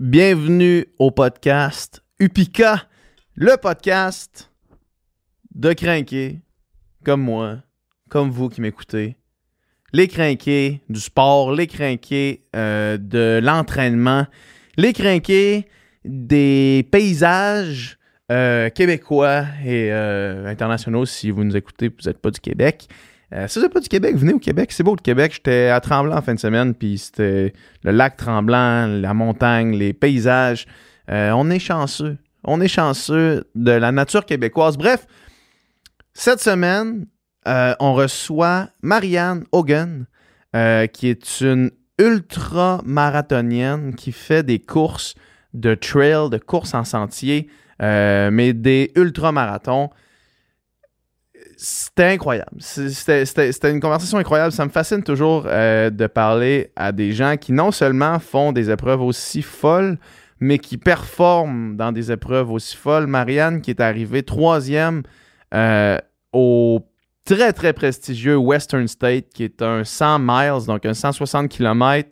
Bienvenue au podcast Upika, le podcast de crinqués comme moi, comme vous qui m'écoutez. Les crinqués du sport, les crinqués euh, de l'entraînement, les crinqués des paysages euh, québécois et euh, internationaux si vous nous écoutez vous n'êtes pas du Québec. Euh, si vous n'êtes pas du Québec, venez au Québec. C'est beau le Québec. J'étais à Tremblant en fin de semaine, puis c'était le lac Tremblant, la montagne, les paysages. Euh, on est chanceux. On est chanceux de la nature québécoise. Bref, cette semaine, euh, on reçoit Marianne Hogan, qui est une ultra-marathonienne qui fait des courses de trail, de courses en sentier, mais des ultra-marathons. C'était incroyable. C'était une conversation incroyable. Ça me fascine toujours euh, de parler à des gens qui non seulement font des épreuves aussi folles, mais qui performent dans des épreuves aussi folles. Marianne, qui est arrivée troisième euh, au très, très prestigieux Western State, qui est un 100 miles, donc un 160 km,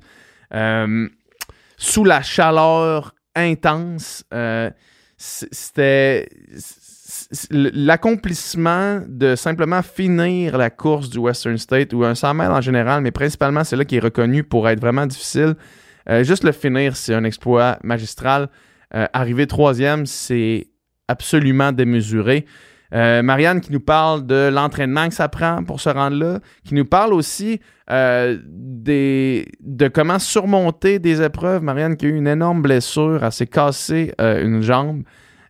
euh, sous la chaleur intense. C'était l'accomplissement de simplement finir la course du Western State ou un 100 miles en général, mais principalement c'est là qui est reconnu pour être vraiment difficile. Euh, juste le finir, c'est un exploit magistral. Euh, arriver troisième, c'est absolument démesuré. Euh, Marianne qui nous parle de l'entraînement que ça prend pour se rendre là, qui nous parle aussi des, de comment surmonter des épreuves. Marianne qui a eu une énorme blessure, elle s'est cassé euh, une jambe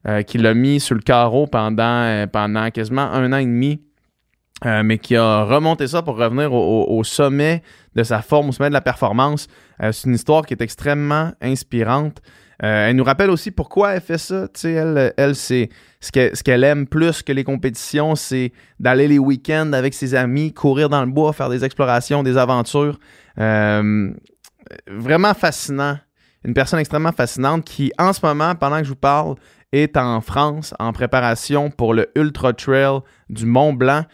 euh, qui l'a mis sur le carreau pendant, euh, pendant quasiment un an et demi, euh, mais qui a remonté ça pour revenir au, sommet de sa forme, au sommet de la performance. C'est une histoire qui est extrêmement inspirante. Elle nous rappelle aussi pourquoi elle fait ça. Elle, elle c'est ce qu'elle ce qu'elle aime plus que les compétitions, c'est d'aller les week-ends avec ses amis, courir dans le bois, faire des explorations, des aventures. Vraiment fascinant. Une personne extrêmement fascinante qui, en ce moment, pendant que je vous parle, est en France en préparation pour le Ultra Trail du Mont Blanc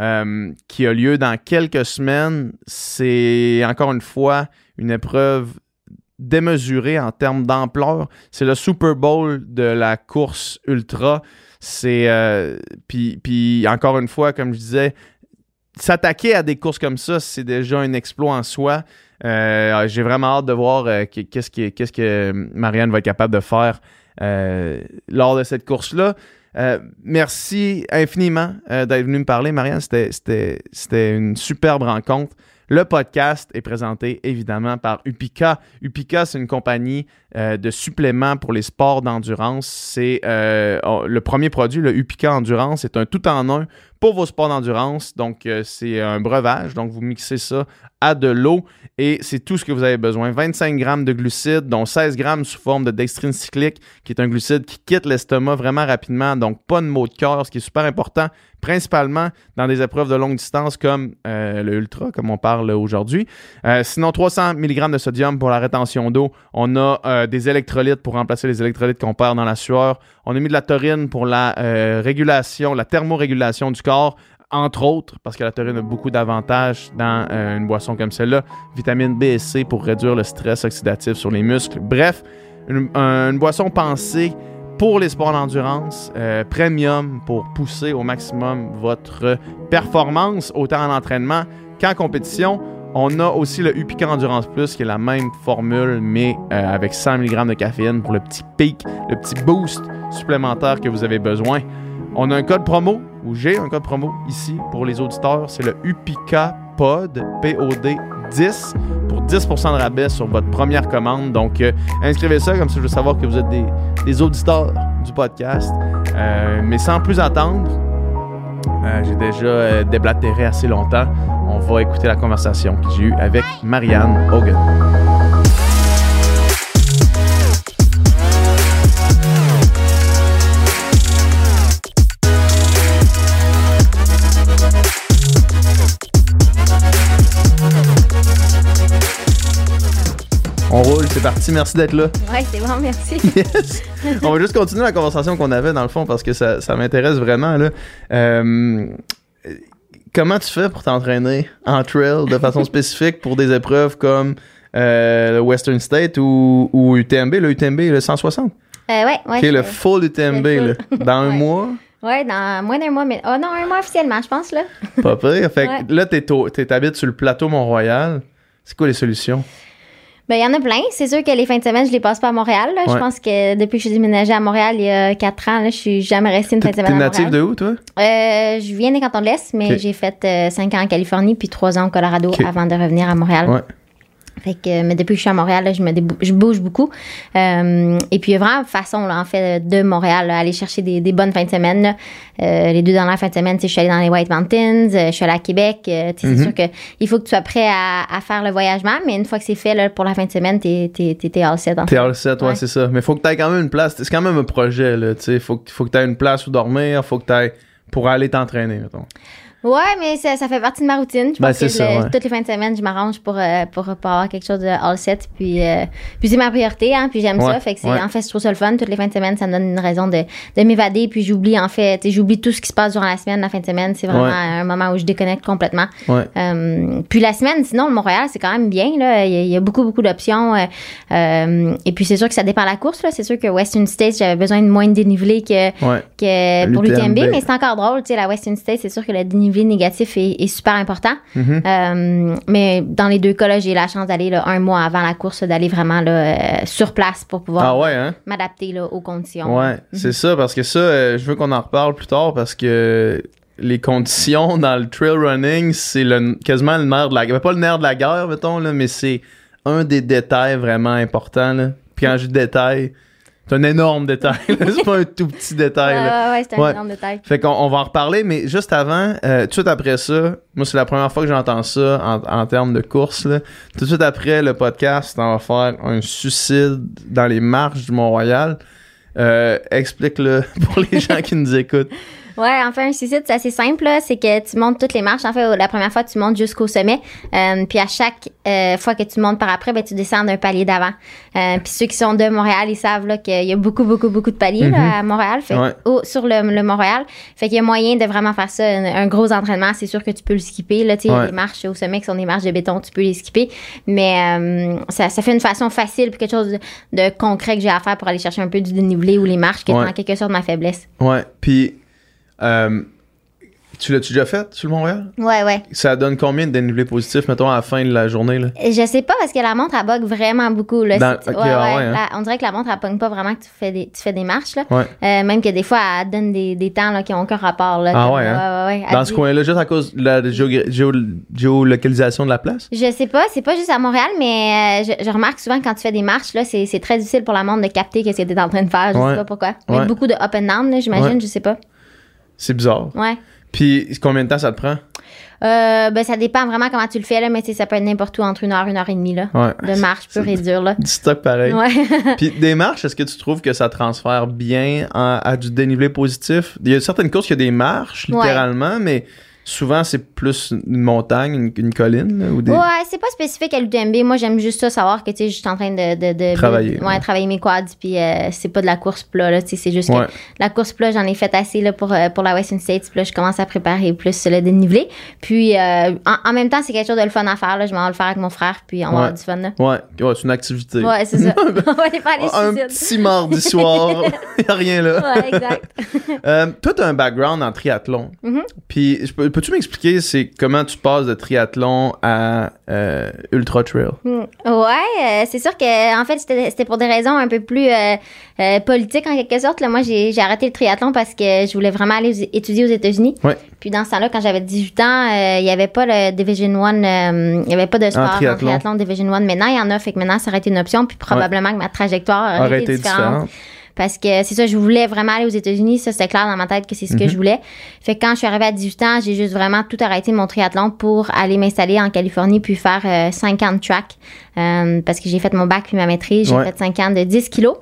euh, qui a lieu dans quelques semaines. C'est encore une fois une épreuve démesurée en termes d'ampleur. C'est le Super Bowl de la course ultra. C'est euh, puis, encore une fois, comme je disais, s'attaquer à des courses comme ça, c'est déjà un exploit en soi. Euh, J'ai vraiment hâte de voir qu- qu'est-ce que, que Marianne va être capable de faire lors de cette course-là. Euh, merci infiniment euh, d'être venu me parler, Marianne. C'était une superbe rencontre. Le podcast est présenté évidemment par Upika. Upika, c'est une compagnie euh, de suppléments pour les sports d'endurance. C'est euh, le premier produit, le Upika Endurance. C'est un tout en un pour vos sports d'endurance. Donc, euh, c'est un breuvage. Donc, vous mixez ça à de l'eau et c'est tout ce que vous avez besoin. 25 grammes de glucides, dont 16 grammes sous forme de dextrine cyclique, qui est un glucide qui quitte l'estomac vraiment rapidement. Donc, pas de maux de cœur, ce qui est super important, principalement dans des épreuves de longue distance comme euh, le ultra, comme on parle aujourd'hui. Euh, sinon, 300 mg de sodium pour la rétention d'eau. On a euh, des électrolytes pour remplacer les électrolytes qu'on perd dans la sueur. On a mis de la taurine pour la régulation, la thermorégulation du corps, entre autres, parce que la taurine a beaucoup d'avantages dans une boisson comme celle-là. Vitamine B et C pour réduire le stress oxydatif sur les muscles. Bref, une, un- une boisson pensée pour les sports d'endurance, euh, premium pour pousser au maximum votre performance, autant en entraînement qu'en compétition. On a aussi le Upica Endurance Plus, qui est la même formule, mais euh, avec 100 mg de caféine pour le petit pic, le petit boost supplémentaire que vous avez besoin. On a un code promo, ou j'ai un code promo ici pour les auditeurs, c'est le Upica Pod, P-O-D 10, pour 10% de rabais sur votre première commande. Donc, euh, inscrivez ça, comme ça je veux savoir que vous êtes des, des auditeurs du podcast. Euh, mais sans plus attendre, euh, j'ai déjà déblatéré assez longtemps. On va écouter la conversation que j'ai eue avec Marianne Hogan. On roule, c'est parti. Merci d'être là. Ouais, c'est bon, merci. Yes. On va juste continuer la conversation qu'on avait dans le fond parce que ça, ça m'intéresse vraiment. Là. Euh, comment tu fais pour t'entraîner en trail de façon spécifique pour des épreuves comme euh, le Western State ou, ou UTMB, le UTMB, le 160. Euh, ouais, ouais. Ok, le je- full UTMB, le là. Dans un Ouais. mois? Ouais, dans moins d'un mois, mais. Oh non, un mois officiellement, je pense, là. Pas pire. Fait que Ouais. là, t'es- t'habites sur le plateau Mont-Royal. C'est quoi les solutions? Ben, il y en a plein. C'est sûr que les fins de semaine, je les passe pas à Montréal. là. Ouais. Je pense que depuis que je suis déménagée à Montréal il y a quatre ans, là, je suis jamais restée une fin T'es de t'es semaine natif Montréal. de où, toi? Euh, je viens des cantons de l'Est, mais j'ai fait euh, cinq ans en Californie puis trois ans au Colorado avant de revenir à Montréal. Ouais. Fait que, mais depuis que je suis à Montréal, là, je, me je bouge beaucoup. Euh, et puis, il y a vraiment façon, là, en fait, de Montréal, là, aller chercher des, des bonnes fins de semaine. là. Euh, les deux dernières fins de semaine, tu je suis allée dans les White Mountains, euh, je suis allée à Québec. euh, tu. C'est sûr qu'il faut que tu sois prêt à, à faire le voyagement, mais une fois que c'est fait, là, pour la fin de semaine, t'es, t'es, t'es all set. T'es all set, ouais, Ouais. c'est ça. Mais faut que t'aies quand même une place. C'est quand même un projet, là. Tu sais, faut, que- faut que t'aies une place où dormir, faut que t'aies pour aller t'entraîner, mettons. Ouais, mais ça, ça fait partie de ma routine. Je Ben, pense que ça, le- ouais. toutes les fins de semaine, je m'arrange pour, euh, pour, pour avoir quelque chose de all set. Puis, euh, puis c'est ma priorité, hein, puis j'aime Ouais, ça. Fait que ouais. en fait, je trouve ça le fun. Toutes les fins de semaine, ça me donne une raison de, de m'évader. Puis j'oublie, en fait, j'oublie tout ce qui se passe durant la semaine. La fin de semaine, c'est vraiment un moment où je déconnecte complètement. Euh, puis la semaine, sinon, le Montréal, c'est quand même bien. Là. Il, y a, il y a beaucoup, beaucoup d'options. euh, et puis, c'est sûr que ça dépend de la course. Là. C'est sûr que Western States, j'avais besoin de moins de dénivelé que, que pour L'UTMB. mais c'est encore drôle. La Western States, c'est sûr que le dénivelé négatif est, est super important. Mhm. Euh, mais dans les deux cas, j'ai la chance d'aller un mois avant la course, d'aller vraiment là, euh, sur place pour pouvoir Ah ouais, hein? m'adapter aux conditions. Ouais, c'est ça, parce que ça, euh, je veux qu'on en reparle plus tard parce que les conditions dans le trail running, c'est le, quasiment le nerf de la guerre. Pas le nerf de la guerre, mettons, là, mais c'est un des détails vraiment importants. Là. Puis quand je dis détail, c'est un énorme détail. c'est pas un tout petit détail. là. ouais, ouais, c'est un Ouais. énorme détail. Fait qu'on on va en reparler, mais juste avant, euh, tout de suite après ça, moi c'est la première fois que j'entends ça en, en termes de course. Là. Tout de suite après le podcast, on va faire un suicide dans les marches du Mont-Royal. Euh, Explique-le pour les gens qui nous écoutent. Ouais, en fait, un suicide, c'est assez simple. là. C'est que tu montes toutes les marches. En fait, la première fois, tu montes jusqu'au sommet. Euh, puis à chaque euh, fois que tu montes par après, ben, tu descends d'un palier d'avant. Euh, puis ceux qui sont de Montréal, ils savent qu'il y a beaucoup, beaucoup, beaucoup de paliers là, à Montréal. Fait, Ouais. au- sur le, le Montréal. Fait qu'il y a moyen de vraiment faire ça. Un, un gros entraînement, c'est sûr que tu peux le skipper. Là, tu sais, Ouais. Les marches au sommet qui sont des marches de béton, tu peux les skipper. Mais ça, ça fait une façon facile puis quelque chose de, de concret que j'ai à faire pour aller chercher un peu du dénivelé ou les marches, qui est Ouais. en quelque sorte ma faiblesse. Ouais, puis euh, tu l'as-tu déjà fait sur le Mont-Royal? Ouais, ouais. Ça donne combien de dénivelé positif, mettons, à la fin de la journée? Là? Je sais pas parce que la montre elle bug vraiment beaucoup là. Dans- C'est- ok, ah ouais, hein. la- on dirait que la montre elle pogne pas vraiment que tu fais des tu fais des marches là. Euh, même que des fois elle donne des, des temps là qui ont aucun rapport là. Ah Comme- ouais, hein? Dans dit- ce coin-là, juste à cause de la géolocalisation de la place? Je sais pas, c'est pas juste à Montréal, mais euh, je, je remarque souvent quand tu fais des marches là, c'est c'est très difficile pour la montre de capter qu'est-ce que tu es en train de faire. Je sais pas pourquoi. Mais beaucoup de up and down là, j'imagine, je sais pas. C'est bizarre. Ouais. Puis combien de temps ça te prend? Euh, ben ça dépend vraiment comment tu le fais là, mais ça peut être n'importe où entre une heure, une heure et demie là. Ouais. De marche pure et dure là. Du stock pareil. Ouais. Puis des marches, est-ce que tu trouves que ça transfère bien en- à du dénivelé positif? Il y a certaines courses qui a des marches, Ouais. littéralement, mais souvent c'est plus une montagne, une, une colline, là, ou des... Ouais, c'est pas spécifique à l'UTMB. Moi, j'aime juste ça, savoir que, tu sais, je suis en train de... de, de- Travailler, Ouais, ouais. travailler mes quads, puis euh, c'est pas de la course plat, là, tu sais, c'est juste Ouais. que la course plat, j'en ai fait assez, là, pour, euh, pour la Western States, puis là, je commence à préparer plus le dénivelé. Puis, euh, en, en même temps, c'est quelque chose de le fun à faire, là. Je m'en vais le faire avec mon frère, puis on va Ouais. avoir du fun, là. Ouais, ouais, c'est une activité. Ouais, c'est ça. on va aller faire les un suicides. petit mardi soir, y a rien là. Ouais, exact. Euh, toi, un background en triathlon. Mhm. Puis, je peux- peux-tu m'expliquer c'est comment tu passes de triathlon à euh, ultra trail? Hmm. Ouais, euh, c'est sûr que en fait c'était c'était pour des raisons un peu plus euh, politiques en quelque sorte. Là, moi j'ai j'ai arrêté le triathlon parce que je voulais vraiment aller étudier aux États-Unis. Ouais. Puis dans ce temps-là, quand j'avais 18 ans, il y avait pas le Division 1, euh, il y avait pas de sport en triathlon. triathlon, Division 1. Maintenant, il y en a, fait que maintenant ça aurait été une option. Puis probablement que ma trajectoire aurait, Aurait été été différente. différente. Parce que c'est ça, je voulais vraiment aller aux États-Unis. Ça, c'était clair dans ma tête que c'est ce que Mhm. je voulais. Fait que quand je suis arrivée à 18 ans, j'ai juste vraiment tout arrêté mon triathlon pour aller m'installer en Californie puis faire euh, 5 ans de track. Euh, parce que j'ai fait mon bac puis ma maîtrise. J'ai Ouais. fait 5 ans de 10 kilos.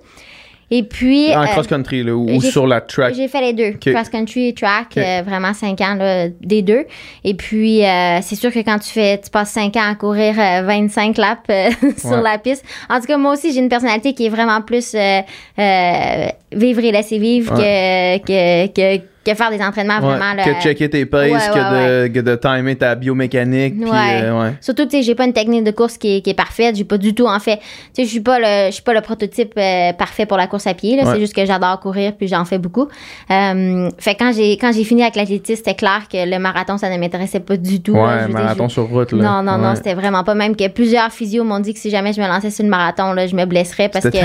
Et puis. En euh, cross-country, là, ou, sur la track. j'ai fait les deux, Ok. cross country et track, euh, vraiment cinq ans là, des deux. Et puis euh, c'est sûr que quand tu fais, tu passes cinq ans à courir euh, 25 laps sur la piste. En tout cas, moi aussi j'ai une personnalité qui est vraiment plus vivre et laisser vivre que, que que que faire des entraînements Ouais, vraiment. là, que checker tes paces, Ouais, que, de, que de timer ta biomécanique. Ouais. euh. Surtout, tu sais, j'ai pas une technique de course qui est, qui est parfaite. J'ai pas du tout, en fait. Tu sais, je suis pas le, je suis pas le prototype euh, parfait pour la course à pied. là. C'est juste que j'adore courir puis j'en fais beaucoup. Euh, fait quand j'ai, quand j'ai fini avec l'athlétisme, c'était clair que le marathon, ça ne m'intéressait pas du tout. là. Ouais, dire, marathon sur route. Là. Non, non, non, c'était vraiment pas. Même que plusieurs physios m'ont dit que si jamais je me lançais sur le marathon, là, je me blesserais parce que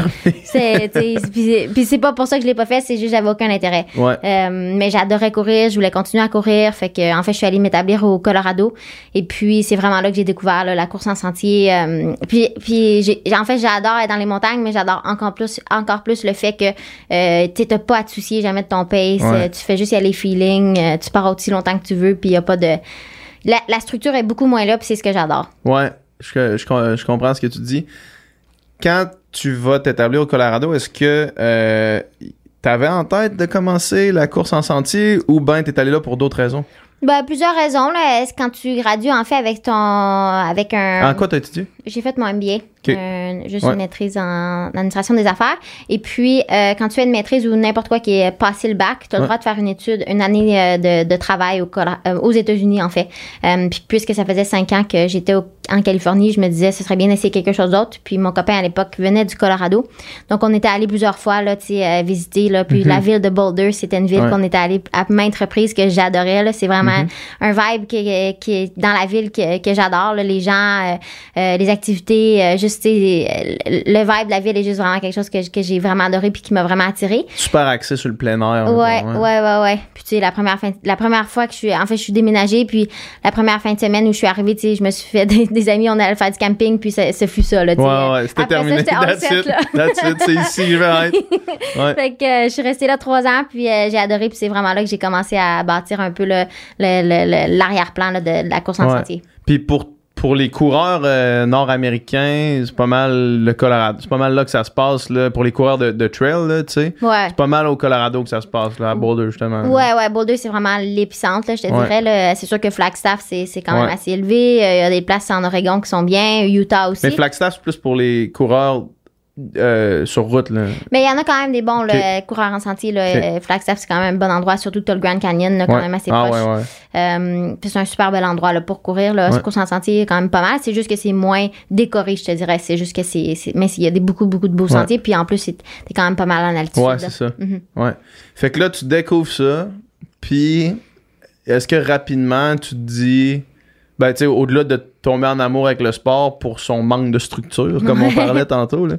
c'est, puis c'est- puis c'est pas pour ça que je l'ai pas fait, c'est juste que j'avais aucun intérêt. Ouais. Euh, mais j'adorais courir, je voulais continuer à courir. Fait que, en fait, je suis allée m'établir au Colorado. Et puis, c'est vraiment là que j'ai découvert là, la course en sentier. euh, puis, puis j'ai, en fait, j'adore être dans les montagnes, mais j'adore encore plus, encore plus le fait que euh, tu n'as pas à te soucier jamais de ton pace. Ouais. euh, tu fais juste y aller feeling. euh, tu pars aussi longtemps que tu veux. Puis, il n'y a pas de. La, la structure est beaucoup moins là, puis c'est ce que j'adore. Ouais, je, je, je comprends ce que tu dis. Quand tu vas t'établir au Colorado, est-ce que euh, t'avais en tête de commencer la course en sentier ou ben t'es allé là pour d'autres raisons? Ben, plusieurs raisons. Là. Est-ce Quand tu gradues, en fait, avec ton. Avec un. En quoi t'as étudié? J'ai fait mon MBA, Euh, juste Ouais. une maîtrise en administration des affaires. Et puis, euh, quand tu fais une maîtrise ou n'importe quoi qui est passé le bac, tu as le droit de faire une étude, une année euh, de, de travail au, euh, aux États-Unis, en fait. Euh, puis, puisque ça faisait cinq ans que j'étais en Californie, je me disais, ce serait bien d'essayer quelque chose d'autre. Puis, mon copain, à l'époque, venait du Colorado. Donc, on était allé plusieurs fois, là, tu sais, visiter, là. Puis, la ville de Boulder, c'était une ville Mhm. Ouais. qu'on était allé à maintes reprises que j'adorais, là. C'est vraiment Mhm. un vibe qui, qui est dans la ville que, que j'adore. Les gens, les activités, euh, juste le vibe de la ville est juste vraiment quelque chose que, que j'ai vraiment adoré puis qui m'a vraiment attiré. Super axé sur le plein air. Ouais, mettons, ouais, ouais, ouais. Puis tu sais, la première fin, la première fois que je suis, en fait, je suis déménagée, puis la première fin de semaine où je suis arrivée, tu sais, je me suis fait des, des amis, on allait faire du camping, puis ça- ce fut ça, là. tu. Ouais, ouais, c'était ça, terminé. all That's set, it. That's it, c'est ici, je vais être. Ouais. Fait que euh, je suis restée là trois ans, puis euh, j'ai adoré, puis c'est vraiment là que j'ai commencé à bâtir un peu le, le- le- l'arrière-plan de, de la course en Ouais. sentier. Puis pour, pour les coureurs euh, nord-américains, c'est pas mal le Colorado. C'est pas mal là que ça se passe, là, pour les coureurs de, de trail, là, tu sais. Ouais. C'est pas mal au Colorado que ça se passe, là, à Boulder, justement. Ouais, ouais, Boulder, c'est vraiment l'épicentre, là, je te Ouais. dirais. là. C'est sûr que Flagstaff, c'est, quand même Ouais. assez élevé. Euh, Il y a des places en Oregon qui sont bien, Utah aussi. Mais Flagstaff, c'est plus pour les coureurs euh, sur route, là. Mais il y en a quand même des bons Ok. coureurs en sentier. Là. Euh, Flagstaff, c'est quand même un bon endroit, surtout que tu as le Grand Canyon, là, quand Ouais. même assez ah, proche. ouais, ouais. Euh, puis c'est un super bel endroit là, pour courir. Là. Course en sentier est quand même pas mal. C'est juste que c'est moins décoré, je te dirais. C'est juste que c'est. Mais il y a des, beaucoup, beaucoup de beaux sentiers. Puis en plus, t'es quand même pas mal en altitude. Ouais, c'est ça. Mhm. Ouais. Fait que là, tu découvres ça, puis est-ce que rapidement, tu te dis, ben, tu sais, au-delà de tomber en amour avec le sport pour son manque de structure, comme on parlait tantôt, là,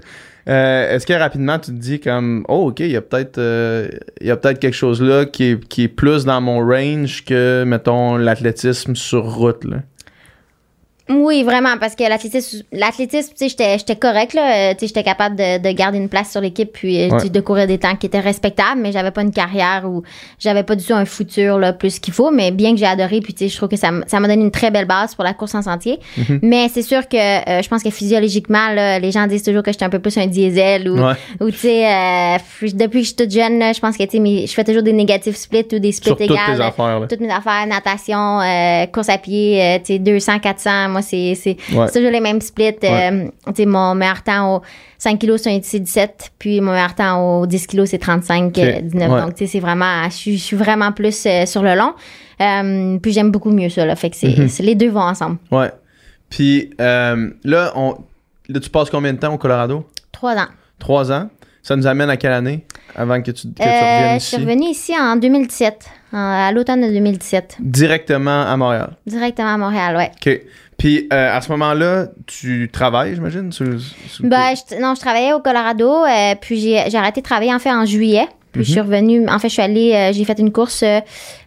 euh, est-ce que rapidement, tu te dis comme, oh, OK, il y a peut-être euh, il y a peut-être quelque chose là qui est, qui est plus dans mon range que, mettons, l'athlétisme sur route, là? Oui, vraiment, parce que l'athlétisme, l'athlétisme, tu sais, j'étais, j'étais correct, là. Euh, Tu sais, j'étais capable de, de garder une place sur l'équipe puis euh, Ouais. de courir des temps qui étaient respectables, mais j'avais pas une carrière où j'avais pas du tout un futur, là, plus qu'il faut. Mais bien que j'ai adoré, puis tu sais, je trouve que ça, ça m'a donné une très belle base pour la course en sentier. Mhm. Mais c'est sûr que euh, je pense que physiologiquement, là, les gens disent toujours que j'étais un peu plus un diesel ou, Ouais. ou tu sais, euh, depuis que je suis toute jeune, là, je pense que, tu sais, je fais toujours des négatifs splits ou des splits Sur toutes égales tes affaires, là. toutes mes affaires, natation, euh, course à pied, euh, tu sais, 200, 400, moi, c'est, c'est, Ouais. c'est toujours les mêmes splits. Euh, mon meilleur temps au 5 kilos, c'est un- c'est 17, puis mon meilleur temps au 10 kilos, c'est 35, euh, Ok. 19. Ouais. Donc, tu sais, c'est vraiment, je suis, vraiment plus euh, sur le long. Euh, puis j'aime beaucoup mieux ça, là. Fait que c'est, Mhm. les deux vont ensemble. Ouais. Puis euh, là, on, là, tu passes combien de temps au Colorado? Trois ans. Trois ans. Ça nous amène à quelle année avant que tu, que tu Euh, reviennes je suis ici? revenue ici en 2017, en- à l'automne de 2017, Directement à Montréal. directement à Montréal, ouais. OK. Puis euh, à ce moment-là, tu travailles, j'imagine? sur- sur- Ben, je- non, je travaillais au Colorado, euh, puis j'ai j'ai arrêté de travailler en fait en juillet. Puis je suis Mhm. revenue, en fait, je suis allée, euh, j'ai fait une course euh,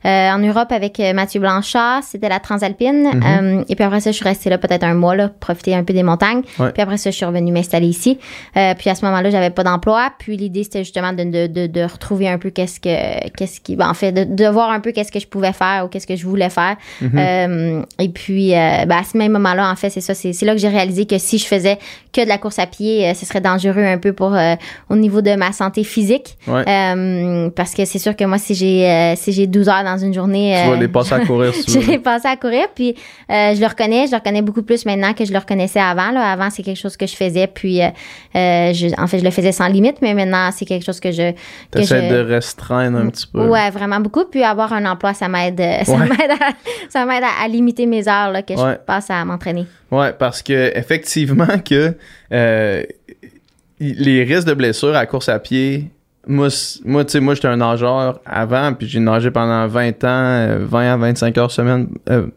euh, en Europe avec Mathieu Blanchard, c'était la Transalpine. Mhm. Euh, et puis après ça, je suis restée là peut-être un mois, là, profiter un peu des montagnes. Ouais. Puis après ça, je suis revenue m'installer ici. Euh, puis à ce moment-là, j'avais pas d'emploi. Puis l'idée, c'était justement de, de, de, de retrouver un peu qu'est-ce que, qu'est-ce qui, ben, en fait, de, de voir un peu qu'est-ce que je pouvais faire ou qu'est-ce que je voulais faire. Mhm. Euh, et puis, euh, ben, à ce même moment-là, en fait, c'est ça. C'est, c'est là que j'ai réalisé que si je faisais que de la course à pied, ce serait dangereux un peu pour euh, au niveau de ma santé physique. Ouais. Euh, parce que c'est sûr que moi, si j'ai euh, si j'ai 12 heures dans une journée. Tu vas euh, les passer à courir si je veux. l'ai passé à courir, puis je le reconnais, je le reconnais beaucoup plus maintenant que je le reconnaissais avant. Là. Avant, c'est quelque chose que je faisais, puis je, en fait, je le faisais sans limite, mais maintenant, c'est quelque chose que je... Que T'essaies je de restreindre un petit peu. Ouais, vraiment beaucoup. Puis avoir un emploi, ça m'aide, ça m'aide, à, à, à limiter mes heures là, que Ouais. je passe à m'entraîner. Ouais, parce que effectivement que les risques de blessure à course à pied, moi, moi tu sais, moi j'étais un nageur avant, puis j'ai nagé pendant 20 ans, euh, 20 à 25 heures semaine euh,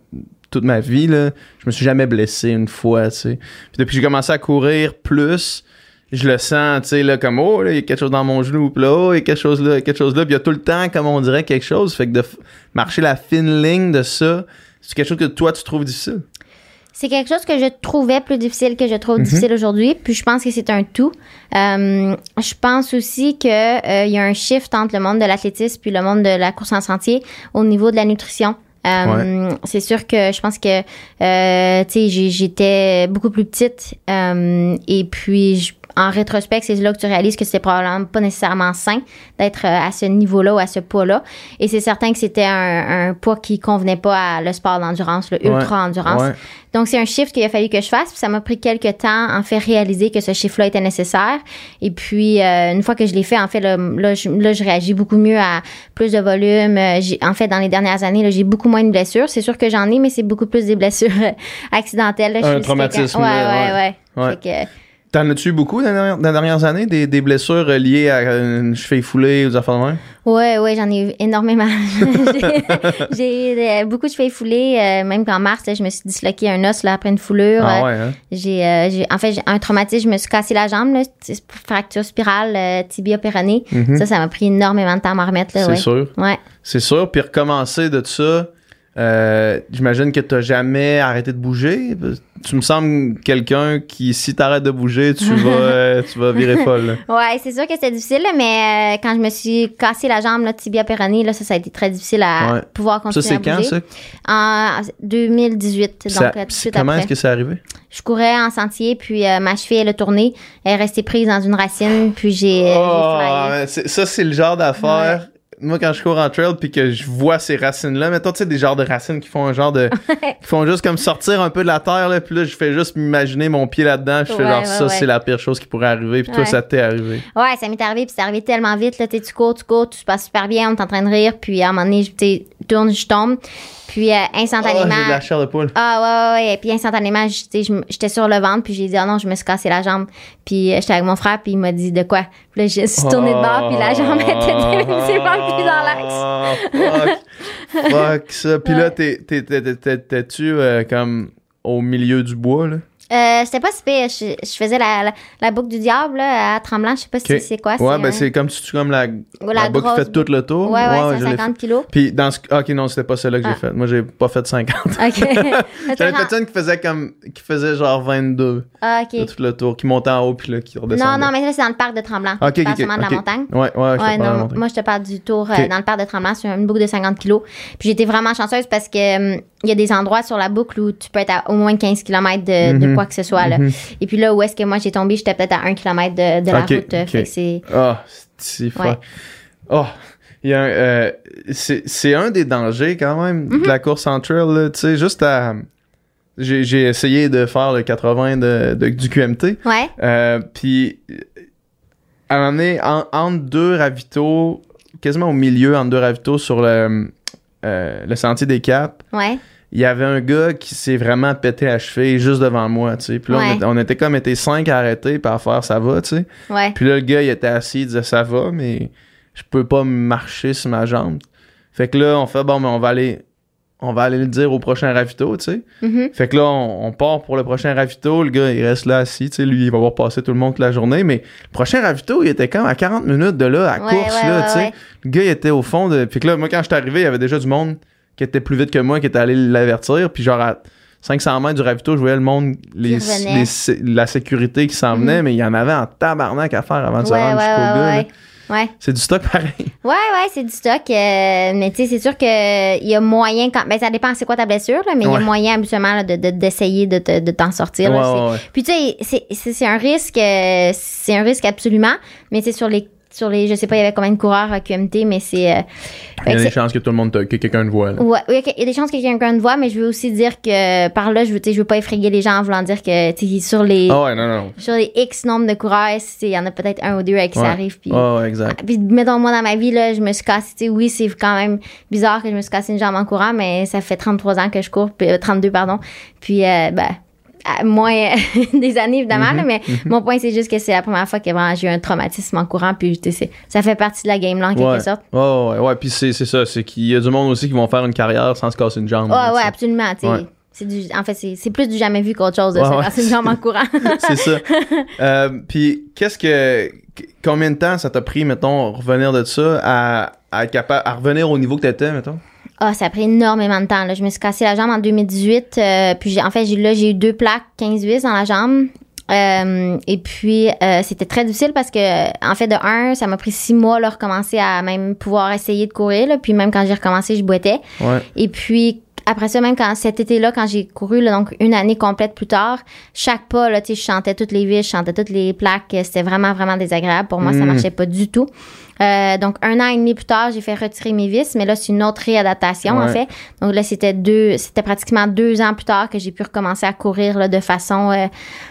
toute ma vie là. Je me suis jamais blessé une fois, tu sais. Puis depuis que j'ai commencé à courir plus, je le sens, tu sais là comme oh, il y a quelque chose dans mon genou, puis là oh, il y a quelque chose là, quelque chose là, puis il y a tout le temps comme on dirait quelque chose, fait que de marcher la fine ligne de ça, c'est quelque chose que toi tu trouves difficile. C'est quelque chose que je trouvais plus difficile que je Mhm. trouve difficile aujourd'hui. Puis je pense que c'est un tout. Euh, je pense aussi que euh, y a un shift entre le monde de l'athlétisme puis le monde de la course en sentier au niveau de la nutrition. Euh, C'est sûr que je pense que euh, tu sais j'ai- j'étais beaucoup plus petite euh, et puis je- en rétrospect c'est là que tu réalises que c'était probablement pas nécessairement sain d'être euh, à ce niveau-là ou à ce poids-là et c'est certain que c'était un, un poids qui convenait pas à le sport d'endurance le ultra endurance Ouais. donc, c'est un chiffre qu'il a fallu que je fasse. Puis ça m'a pris quelques temps, en fait, réaliser que ce chiffre-là était nécessaire. Et puis, euh, une fois que je l'ai fait, en fait, là, là, je, là, je réagis beaucoup mieux à plus de volume. Euh, en fait, dans les dernières années, j'ai beaucoup moins de blessures. C'est sûr que j'en ai, mais c'est beaucoup plus des blessures accidentelles. là. Je Un suis traumatisme, Ouais, là, ouais, ouais. Ouais. Fait que, T'en as-tu eu beaucoup dans les dernières, dans les dernières années, des, des blessures euh, liées à une cheville foulée ou des affaires de même? Ouais, ouais, j'en ai eu énormément. J'ai- eu euh, beaucoup de cheveux foulés. euh, même qu'en mars, là, je me suis disloqué un os là, après une foulure. Ah Euh, ouais, hein? J'ai, euh, j'ai- en fait, j'ai un traumatisme, je me suis cassé la jambe, là, fracture spirale, euh, tibia péroné. Mhm. Ça, ça m'a pris énormément de temps à m'en remettre, là, C'est ouais. sûr. Ouais. C'est sûr. Puis recommencer de ça, euh, j'imagine que t'as jamais arrêté de bouger. Tu me sembles quelqu'un qui, si t'arrêtes de bouger, tu vas, euh, tu vas virer folle. Ouais, c'est sûr que c'était difficile, mais euh, quand je me suis cassé la jambe, là, tibia péroné, là, ça, ça a été très difficile à Ouais. pouvoir Ça, continuer c'est à quand, bouger. ça? En 2018, donc Ça- euh, tout de c'est- suite comment est-ce que c'est arrivé? Je courais en sentier, puis euh, ma cheville, elle a tourné. Elle est restée prise dans une racine, puis j'ai, euh, Oh, c'est- ça, c'est le genre d'affaire. Moi, quand je cours en trail puis que je vois ces racines-là, mettons, tu sais, des genres de racines qui font un genre de. qui font juste comme sortir un peu de la terre, là, puis là, je fais juste m'imaginer mon pied là-dedans, je fais Ouais, genre, ouais, ça, ouais. c'est la pire chose qui pourrait arriver, puis toi, ça t'est arrivé. Ouais, ça m'est arrivé, puis c'est arrivé tellement vite. Là, tu cours, tu cours, tu passes super bien, on est en train de rire, puis à un moment donné, je tourne, je tombe. Puis euh, Oh, j'ai instantanément. de la chair de poule. Ah ouais, ouais, ouais. Et puis instantanément, j'étais sur le ventre, puis j'ai dit, ah non, je me suis cassé la jambe. Puis euh, j'étais avec mon frère, puis il m'a dit, de quoi? Puis là, je suis tournée de bord, puis la jambe était définitivement plus dans l'axe. Ah, fuck. fuck ça. Puis là, Ouais. t'es- t'es- t'es- t'es- t'es- t'es-tu euh, comme au milieu du bois, là? Euh, c'était pas si pire. Je, je faisais la, la, la boucle du diable là, à Tremblant. Je sais pas si c'est quoi. Ouais, un- ben c'est comme tu comme la, la la boucle qui fait tout le tour. Ouais, ouais, c'est l'ai 50 kilos. Puis dans ce. Ok, non, c'était pas celle-là que Ah. j'ai faite. Moi, j'ai pas fait 50. OK. J'avais fait une qui faisait comme. qui faisait genre 22 Ah, de OK. tout le tour, qui montait en haut puis là, qui redescendait. Non, non, mais ça, c'est dans le parc de Tremblant. Ok, ok, parle ok, seulement de la montagne. Ouais, ouais, je Ouais, non, moi, je te parle du tour euh, dans le parc de Tremblant sur une boucle de 50 kilos. Puis j'étais vraiment chanceuse parce que hum, y a des endroits sur la boucle où tu peux être à au moins 15 km de, de Mhm. Quoi que ce soit. Là. Mhm. Et puis là, où est-ce que moi j'ai tombé, j'étais peut-être à 1 km de, de la route. ok. Fait que c'est. Ah, c'est. Ouais. Oh, il y a un, euh, c'est, c'est un des dangers quand même Mhm. de la course en trail. Tu sais, juste à. J'ai, j'ai essayé de faire le 80 de, de- du QMT. Ouais. Euh, puis, à un moment donné, en- entre deux ravitaux, quasiment au milieu, entre deux ravitaux sur le, euh, le sentier des Caps, Ouais. Il y avait un gars qui s'est vraiment pété la cheville juste devant moi, tu sais. Puis là, on Ouais. était- on, était comme été cinq à arrêter par faire ça va, tu sais. Ouais. Puis là, le gars, il était assis, il disait ça va, mais je peux pas marcher sur ma jambe. Fait que là, on fait bon, mais on va aller, on va aller le dire au prochain ravito, tu sais. Mhm. Fait que là, on, on part pour le prochain ravito. Le gars, il reste là assis, tu sais. Lui, il va voir passer tout le monde toute la journée. Mais le prochain ravito, il était comme à 40 minutes de là, à Ouais, course, là, tu sais. Le gars, il était au fond de. Puis que là, moi, quand je suis arrivé, il y avait déjà du monde qui était plus vite que moi, qui était allé l'avertir. Puis genre, à 500 mètres du ravito, je voyais le monde, les, les- la sécurité qui s'en venait, mais il y en avait en tabarnak à faire avant de se rendre jusqu'au ouais. C'est du stock pareil. Ouais, ouais, c'est du stock. euh, mais tu sais, c'est sûr qu'il y a moyen, quand, ben ça dépend c'est quoi ta blessure, là, mais il y a moyen habituellement là, de, de- d'essayer de, te- de t'en sortir. Ouais. Puis tu sais, c'est un risque, euh, c'est un risque absolument, mais c'est sur les sur les, je sais pas, il y avait combien de coureurs à QMT, mais c'est. euh, Il y a des chances que tout le monde te, que quelqu'un te voit. là. Ouais, oui, il y a des chances que quelqu'un me voit, mais je veux aussi dire que par là, je veux, je veux pas effrayer les gens en voulant dire que sur les Ah ouais, non, non. sur les X nombre de coureurs, il y en a peut-être un ou deux à qui Ouais. ça arrive. Puis, ouais, exact. puis mettons moi dans ma vie là, je me suis cassé. Oui, c'est quand même bizarre que je me suis cassé une jambe en courant, mais ça fait 33 ans que je cours, puis, euh, 32 pardon. Puis euh, ben moins des années évidemment, Mhm, là, mais mon point c'est juste que c'est la première fois que vraiment, j'ai eu un traumatisme en courant, puis tu sais, ça fait partie de la game là en quelque Ouais. sorte. Ouais, ouais, ouais. Puis c'est ça, c'est qu'il y a du monde aussi qui vont faire une carrière sans se casser une jambe. Ouais, ouais, absolument. Ouais. Du, en fait, c'est plus du jamais vu qu'autre chose de se casser une jambe en courant. c'est ça. Euh, puis qu'est-ce que. qu- Combien de temps ça t'a pris, mettons, revenir de ça à, à revenir au niveau que t'étais, mettons? Ah, ça a pris énormément de temps. Là. Je me suis cassé la jambe en 2018. euh, puis j'ai, en fait, j'ai, là, j'ai eu deux plaques 15 vis dans la jambe. Euh, et puis, euh, c'était très difficile parce que, en fait, de un, ça m'a pris six mois de recommencer à même pouvoir essayer de courir. Là. Puis même quand j'ai recommencé, je boitais. Ouais. Et puis, après ça, même quand cet été-là, quand j'ai couru, là, donc une année complète plus tard, chaque pas, là, tu sais, je chantais toutes les vis, je chantais toutes les plaques. C'était vraiment, vraiment désagréable. Pour moi, ça Mm. marchait pas du tout. Euh, donc, un an et demi plus tard, j'ai fait retirer mes vis, mais là, c'est une autre réadaptation, en Ouais. fait. Donc là, c'était deux, c'était pratiquement deux ans plus tard que j'ai pu recommencer à courir là, de façon, euh,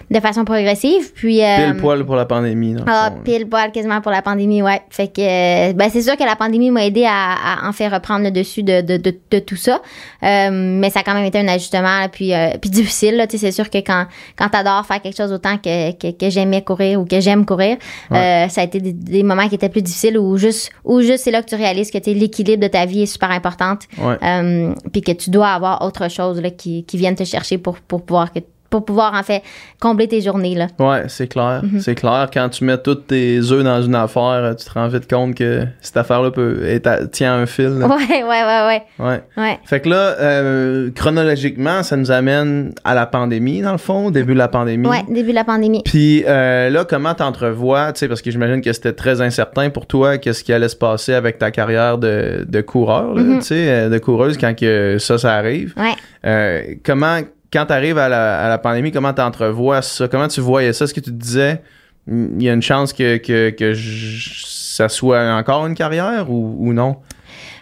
de façon progressive. Puis, euh, Pile poil pour la pandémie. dans ah, fond, pile poil quasiment pour la pandémie, ouais. Fait que, euh, ben, c'est sûr que la pandémie m'a aidé à, à en faire reprendre le dessus de, de, de, de tout ça. Euh, mais ça a quand même été un ajustement, là, puis, euh, puis difficile, là. Tu sais, c'est sûr que quand, quand t'adores faire quelque chose autant que, que, que j'aimais courir ou que j'aime courir, euh, ça a été des, des moments qui étaient plus difficiles ou juste, ou juste c'est là que tu réalises que l'équilibre de ta vie est super importante. Euh, puis que tu dois avoir autre chose, là, qui, qui vienne te chercher pour, pour pouvoir que, pour pouvoir, en fait, combler tes journées, là. Ouais, c'est clair. Mhm. C'est clair. Quand tu mets tous tes œufs dans une affaire, tu te rends vite compte que cette affaire-là peut à- tient un fil. là. Ouais, ouais, ouais, ouais. Ouais. Ouais. Fait que là, euh, chronologiquement, ça nous amène à la pandémie, dans le fond, début de la pandémie. Ouais, début de la pandémie. Puis euh, là, comment t'entrevois, tu sais, parce que j'imagine que c'était très incertain pour toi, qu'est-ce qui allait se passer avec ta carrière de, de coureur, là, Mhm. tu sais, euh, de coureuse quand que ça, ça arrive. Ouais. Euh, comment, quand t'arrives à la, à la pandémie, comment t'entrevois ça? Comment tu voyais ça? Est-ce que tu te disais, il y a une chance que, que, que je- ça soit encore une carrière ou, ou non?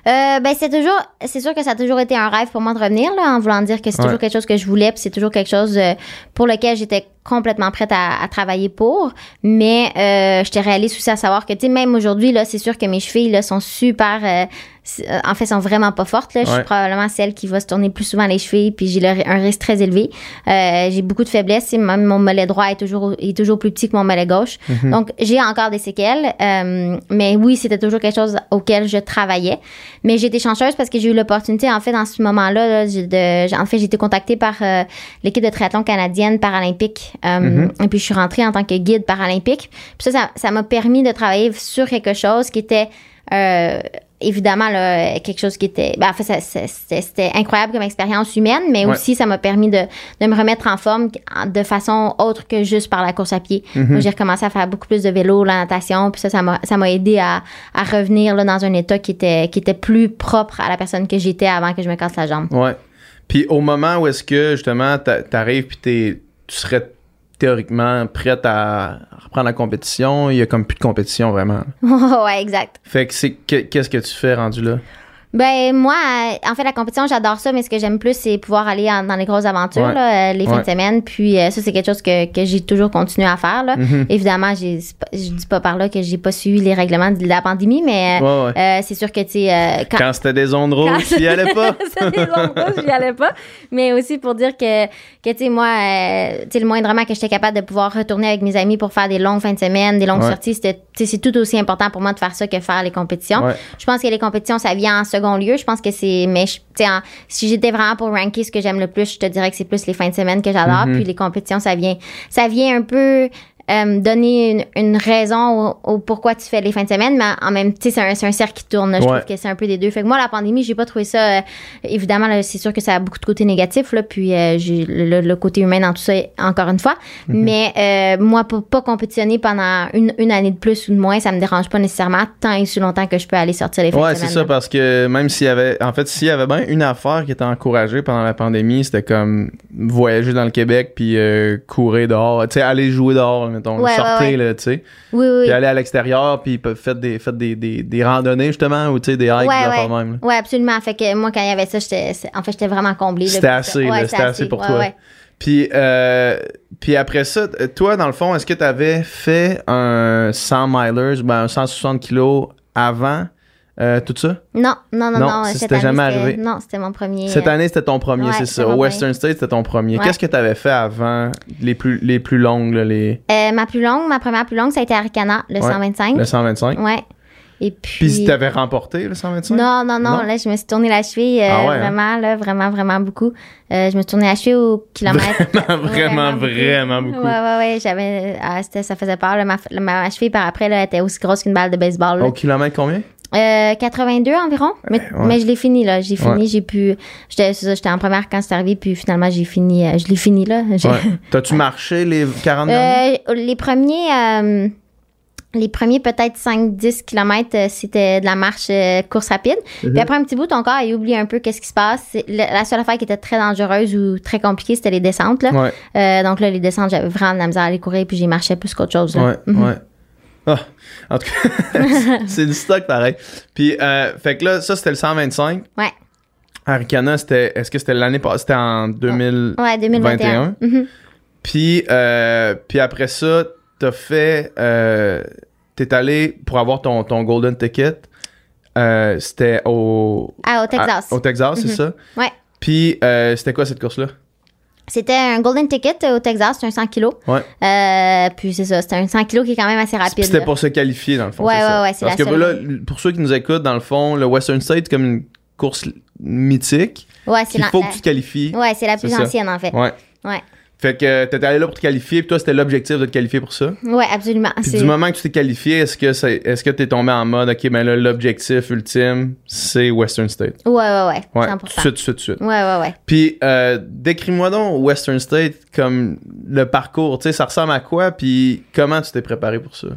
Euh, ben c'est toujours, c'est sûr que ça a toujours été un rêve pour moi de revenir là, en voulant dire que c'est Ouais. toujours quelque chose que je voulais, puis c'est toujours quelque chose euh, pour lequel j'étais complètement prête à, à travailler pour. Mais euh, je te réalise aussi à savoir que tu sais même aujourd'hui là, c'est sûr que mes chevilles là sont super, euh, euh, en fait sont vraiment pas fortes là. Je suis probablement celle qui va se tourner plus souvent les chevilles, puis j'ai un risque très élevé. Euh, j'ai beaucoup de faiblesses, même mon mollet droit est toujours est toujours plus petit que mon mollet gauche. Mhm. Donc j'ai encore des séquelles, euh, mais oui c'était toujours quelque chose auquel je travaillais. Mais j'ai été chanceuse parce que j'ai eu l'opportunité, en fait, dans ce moment-là, là, de, en fait, j'ai été contactée par euh, l'équipe de triathlon canadienne paralympique. Euh, Mhm. Et puis, je suis rentrée en tant que guide paralympique. Puis ça, ça, m'a permis de travailler sur quelque chose qui était... euh, évidemment là, quelque chose qui était ben, en fait c'était incroyable comme expérience humaine mais Ouais. aussi ça m'a permis de, de me remettre en forme de façon autre que juste par la course à pied. Moi, j'ai recommencé à faire beaucoup plus de vélo la natation puis ça ça m'a ça m'a aidé à, à revenir là, dans un état qui était qui était plus propre à la personne que j'étais avant que je me casse la jambe Ouais. Puis au moment où est-ce que justement t'a- t'arrives puis tu serais théoriquement prête à reprendre la compétition, il y a comme plus de compétition vraiment. ouais exact Fait que c'est que- qu'est-ce que tu fais rendu là? Ben moi, euh, en fait, la compétition, j'adore ça, mais ce que j'aime plus, c'est pouvoir aller en- dans les grosses aventures, Ouais. là, euh, les fins de semaine. Puis euh, ça, c'est quelque chose que, que j'ai toujours continué à faire. Là. Mhm. Évidemment, j'ai, je dis pas par là que j'ai pas suivi les règlements de la pandémie, mais Ouais, euh, c'est sûr que tu euh, quand, Quand c'était des Quand rouges, tu y allais pas. ça des endroits où j'y allais pas. Mais aussi pour dire que, que tu sais, moi, euh, tu sais, le moindrement que j'étais capable de pouvoir retourner avec mes amis pour faire des longues fins de semaine, des longues sorties, c'était, c'est tout aussi important pour moi de faire ça que faire les compétitions. Je pense que les compétitions, ça vient en second lieu. Je pense que c'est, mais je- tu sais, en- si j'étais vraiment pour ranker ce que j'aime le plus, je te dirais que c'est plus les fins de semaine que j'adore. Mhm. Puis les compétitions, ça vient, ça vient un peu, euh, donner une, une raison au, au pourquoi tu fais les fins de semaine, mais en même temps, c'est un, c'est un cercle qui tourne. là. Je Ouais. trouve que c'est un peu des deux. Fait que moi, la pandémie, j'ai pas trouvé ça. euh, évidemment, c'est sûr que ça a beaucoup de côtés négatifs, là, puis euh, j'ai le, côté humain dans tout ça, encore une fois. Mhm. Mais euh, moi, pour pas compétitionner pendant une, une année de plus ou de moins, ça me dérange pas nécessairement tant et si longtemps que je peux aller sortir les fins Ouais, de c'est semaine. ça, là. parce que même s'il y avait. En fait, s'il y avait bien une affaire qui était encouragée pendant la pandémie, c'était comme voyager dans le Québec puis euh, courir dehors. Tu sais, aller jouer dehors. Mettons. Ouais, Sortez, ouais. tu sais. Oui, oui. Puis aller à l'extérieur, puis faites des, faites des, des, des randonnées, justement, ou tu sais, des hikes, Ouais, ouais. même. là. Ouais, absolument. Fait que moi, quand il y avait ça, en fait, j'étais vraiment comblée. C'était assez, c'était assez pour toi. Puis, euh, puis après ça, toi, dans le fond, est-ce que tu avais fait un 100 milers, ben, un 160 kilos avant euh, tout ça? Non, non, non, Non, non. c'était jamais arrivé. Non, c'était mon premier. Cette euh, année, c'était ton premier, ouais, c'est ça. Au Western State, c'était ton premier. Ouais. Qu'est-ce que tu avais fait avant les plus, les plus longues, là, les, euh, ma plus longue, ma première plus longue, ça a été Aricana, le Ouais, 125. le 125? Ouais. Et puis. Puis t'avais remporté le 125? Non, non, non, Non? Là, je me suis tournée la cheville euh, Ah hein? vraiment, là, vraiment, vraiment beaucoup. Je me suis tournée la cheville au kilomètre. Vraiment, vraiment, beaucoup. vraiment beaucoup. Ouais, ouais, ouais. J'avais. ah, ça faisait peur. là. ma, ma cheville, par après, là, était aussi grosse qu'une balle de baseball. là. Au kilomètre combien? Euh, 82 environ. Mais, ouais. mais je l'ai fini, là. J'ai fini, Ouais. j'ai pu. J'étais c'est ça, j'étais en première quand c'est arrivé, puis finalement, j'ai fini. euh, je l'ai fini, là. Ouais. T'as-tu marché les 40 derniers? Euh, les premiers. euh, les premiers peut-être 5-10 km, c'était de la marche euh, course rapide. Mhm. Puis après un petit bout, ton corps, il oublie un peu qu'est-ce qui se passe. La, seule affaire qui était très dangereuse ou très compliquée, c'était les descentes. Là. Ouais, Euh, donc là, les descentes, j'avais vraiment de la misère à aller courir, puis j'y marchais plus qu'autre chose. Là. ouais, Mhm. Ah, en tout cas, c'est du stock pareil. Puis, euh, fait que là, ça, c'était le 125. Ouais. Aricana, c'était, est-ce que c'était l'année passée? C'était en 2000. Ouais, 2021. Mhm. Puis, euh, puis après ça, t'as fait. Euh, t'es allé pour avoir ton, ton golden ticket. Euh, c'était au. Ah, au Texas. à- au Texas, c'est Mhm. ça? Ouais. Puis, c'était quoi cette course-là? C'était un golden ticket euh, au Texas, c'était un 100 kilos. Ouais. Euh, puis c'est ça, c'était un 100 kilos qui est quand même assez rapide. C'était pour se qualifier, dans le fond. Ouais, c'est ouais, ouais, c'est Parce que là, pour ceux qui nous écoutent, dans le fond, le Western State, c'est comme une course mythique. Ouais, c'est Il faut la- que tu te qualifies. Ouais, c'est la C'est plus ça. ancienne en fait. Ouais. Ouais. Fait que t'étais allé là pour te qualifier, puis toi, c'était l'objectif de te qualifier pour ça? Ouais, absolument. Puis du moment que tu t'es qualifié, est-ce que c'est, est-ce que t'es tombé en mode, ok, ben là, l'objectif ultime, c'est Western State? Ouais, ouais, ouais. Ouais, 100%. tout suite, tout de suite, tout de suite. Ouais, ouais, ouais. Puis euh, décris-moi donc Western State comme le parcours, tu sais, ça ressemble à quoi, puis comment tu t'es préparé pour ça?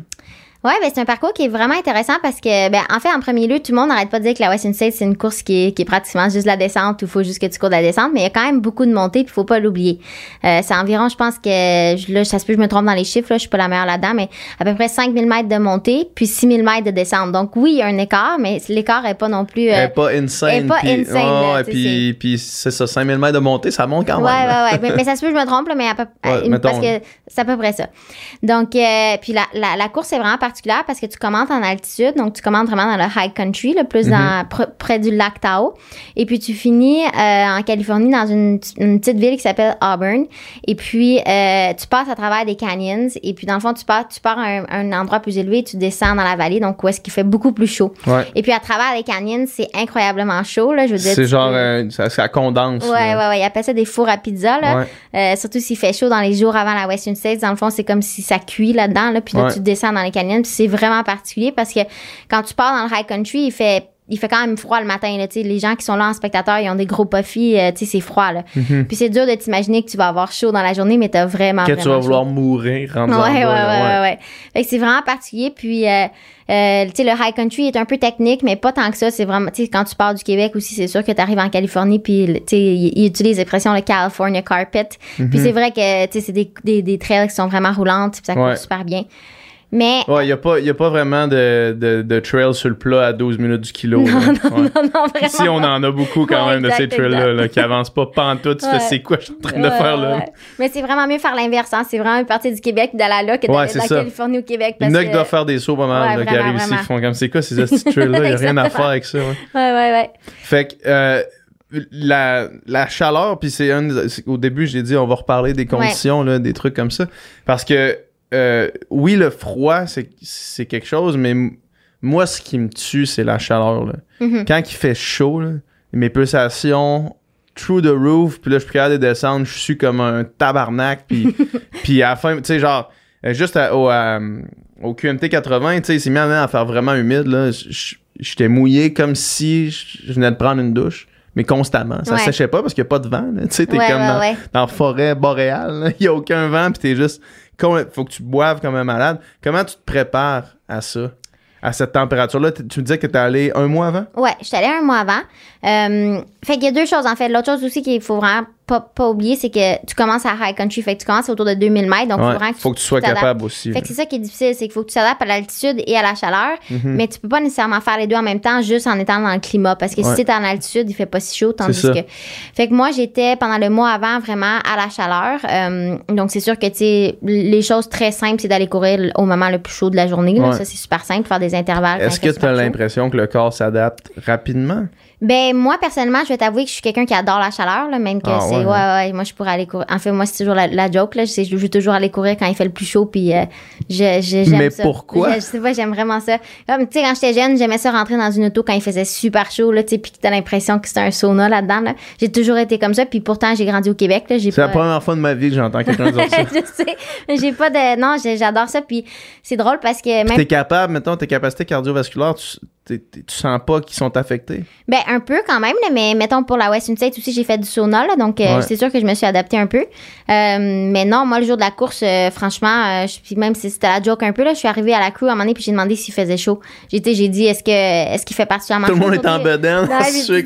Ouais, ben c'est un parcours qui est vraiment intéressant parce que, ben, en fait, en premier lieu, tout le monde n'arrête pas de dire que la Western State, c'est une course qui est, qui est pratiquement juste la descente il faut juste que tu cours de la descente, mais il y a quand même beaucoup de montées puis il faut pas l'oublier. Euh, c'est environ, je pense que, là, ça se peut que je me trompe dans les chiffres, là, je suis pas la meilleure là-dedans, mais à peu près 5000 mètres de montée puis 6000 mètres de descente. Donc oui, il y a un écart, mais l'écart est pas non plus... euh, Elle est pas insane. elle est pas puis, insane, là, ouais, tu sais, puis, puis c'est ça, 5000 mètres de montée, ça monte quand Ouais, même. là. ouais, ouais. Mais, mais ça se peut que je me trompe, là, mais à peu, Ouais, une- mettons, parce que c'est à peu près ça. Donc, euh, puis la, la, la course est vraiment particulière parce que tu commences en altitude, donc tu commences vraiment dans le high country, là, plus dans, pr- près du lac Tahoe. Et puis tu finis euh, en Californie dans une, une petite ville qui s'appelle Auburn. Et puis euh, tu passes à travers des canyons. Et puis dans le fond, tu pars, tu pars à un, un endroit plus élevé, tu descends dans la vallée, donc où est-ce qu'il fait beaucoup plus chaud. Ouais. Et puis à travers les canyons, c'est incroyablement chaud, là. Je veux dire, C'est genre, peux- euh, ça, ça condense. Ouais, là. ouais, ouais. Ils appellent ça des fours à pizza, là. Ouais. Euh, surtout s'il fait chaud dans les jours avant la Western States. Dans le fond, c'est comme si ça cuit là-dedans, là. Puis là, Ouais. tu descends dans les canyons. C'est vraiment particulier parce que quand tu pars dans le high country, il fait il fait quand même froid le matin. Là, les gens qui sont là en spectateur, ils ont des gros puffy. euh, c'est froid. Là. Mhm. Puis c'est dur de t'imaginer que tu vas avoir chaud dans la journée, mais t'as vraiment, Que vraiment tu vas chaud. vouloir mourir Ouais, en ouais, là, ouais, ouais, ouais. Fait que c'est vraiment particulier. Puis, euh, euh, tu sais, le high country est un peu technique, mais pas tant que ça. C'est vraiment, tu sais, quand tu pars du Québec aussi, c'est sûr que tu arrives en Californie, puis, tu sais, il, il utilise l'expression le California carpet. Mhm. Puis c'est vrai que, tu sais, c'est des, des, des trails qui sont vraiment roulantes, puis ça court Ouais. super bien. Mais, Ouais, il n'y a, pas- y a pas vraiment de, de, de trail sur le plat à 12 minutes du kilo. là. Ouais. non, non, vraiment. Ici, on en a beaucoup quand Ouais, même de ces trails-là là, qui avancent pas pantoute. Tu fais, c'est quoi je suis en train de faire là? Mais c'est vraiment mieux faire l'inverse, hein. C'est vraiment mieux partir du Québec, d'aller là, que d'aller de la ça. Californie au Québec. Il y Parce en a qui doivent faire des sauts pas mal qui arrivent ici, ils font comme c'est quoi ces petits trails-là? Il n'y a rien à faire avec ça. Ouais. Ouais, ouais. Fait que euh, la, la chaleur, puis c'est un au début, j'ai dit on va reparler des conditions, là, des trucs comme ça. Parce que euh, oui, le froid, c'est c'est quelque chose, mais m- moi, ce qui me tue, c'est la chaleur. Là. Mhm. Quand il fait chaud, là, mes pulsations through the roof, puis là, je suis capable de descendre, je suis comme un tabarnak, puis, puis à la fin, tu sais, genre, euh, juste à- au, à, au QMT 80, tu sais, il s'est mis à faire vraiment humide, là. J'étais mouillé comme si je venais de prendre une douche, mais constamment. Ça Ouais. séchait pas parce qu'il n'y a pas de vent. Tu sais, t'es Ouais, comme ouais, dans, la forêt boréale, il n'y a aucun vent, puis t'es juste. Faut que tu boives comme un malade. Comment tu te prépares à ça? À cette température-là? Tu me disais que t'es allé un mois avant? Ouais, je suis allée un mois avant. Euh, fait qu'il y a deux choses en fait. L'autre chose aussi qu'il faut vraiment pas, pas oublier, c'est que tu commences à high country. Fait que tu commences autour de 2000 mètres. Donc, Ouais, faut vraiment faut que tu sois capable aussi. Fait que c'est ça qui est difficile, c'est qu'il faut que tu t'adaptes à l'altitude et à la chaleur, Mhm. mais tu peux pas nécessairement faire les deux en même temps juste en étant dans le climat parce que Ouais. si t'es en altitude, il fait pas si chaud tandis que fait que moi j'étais pendant le mois avant vraiment à la chaleur. Euh, donc c'est sûr que tu les choses très simples c'est d'aller courir au moment le plus chaud de la journée, là. Ouais. ça c'est super simple faire des intervalles. Est-ce il que tu as l'impression que le corps s'adapte rapidement? Ben moi personnellement, je vais t'avouer que je suis quelqu'un qui adore la chaleur là, même que Ah, c'est ouais, ouais, ouais moi je pourrais aller courir. En fait moi c'est toujours la, la joke là, c'est je veux toujours aller courir quand il fait le plus chaud puis euh, je je- Mais ça. pourquoi? Je, je sais pas, j'aime vraiment ça. Comme tu sais quand j'étais jeune, j'aimais ça rentrer dans une auto quand il faisait super chaud là, tu sais puis que t'as l'impression que c'est un sauna là-dedans là. J'ai toujours été comme ça puis pourtant j'ai grandi au Québec là, j'ai C'est la première fois de ma vie que j'entends quelqu'un dire ça. je sais, j'ai pas de non, j'adore ça puis c'est drôle parce que même T'es capable, mettons, tes capacités cardiovasculaires, tu, tu sens pas qu'ils sont affectés? Ben, un peu quand même, là, mais mettons pour la Western States aussi, j'ai fait du sauna, là, donc euh, Ouais. c'est sûr que je me suis adaptée un peu. Euh, mais non, moi, le jour de la course, euh, franchement, je- puis même si c'était la joke un peu, là, je suis arrivée à la crew à un moment donné, puis j'ai demandé s'il faisait chaud. J'ai j'ai dit, est-ce que est-ce qu'il fait particulièrement Tout le chaud monde est en bedaine, puis.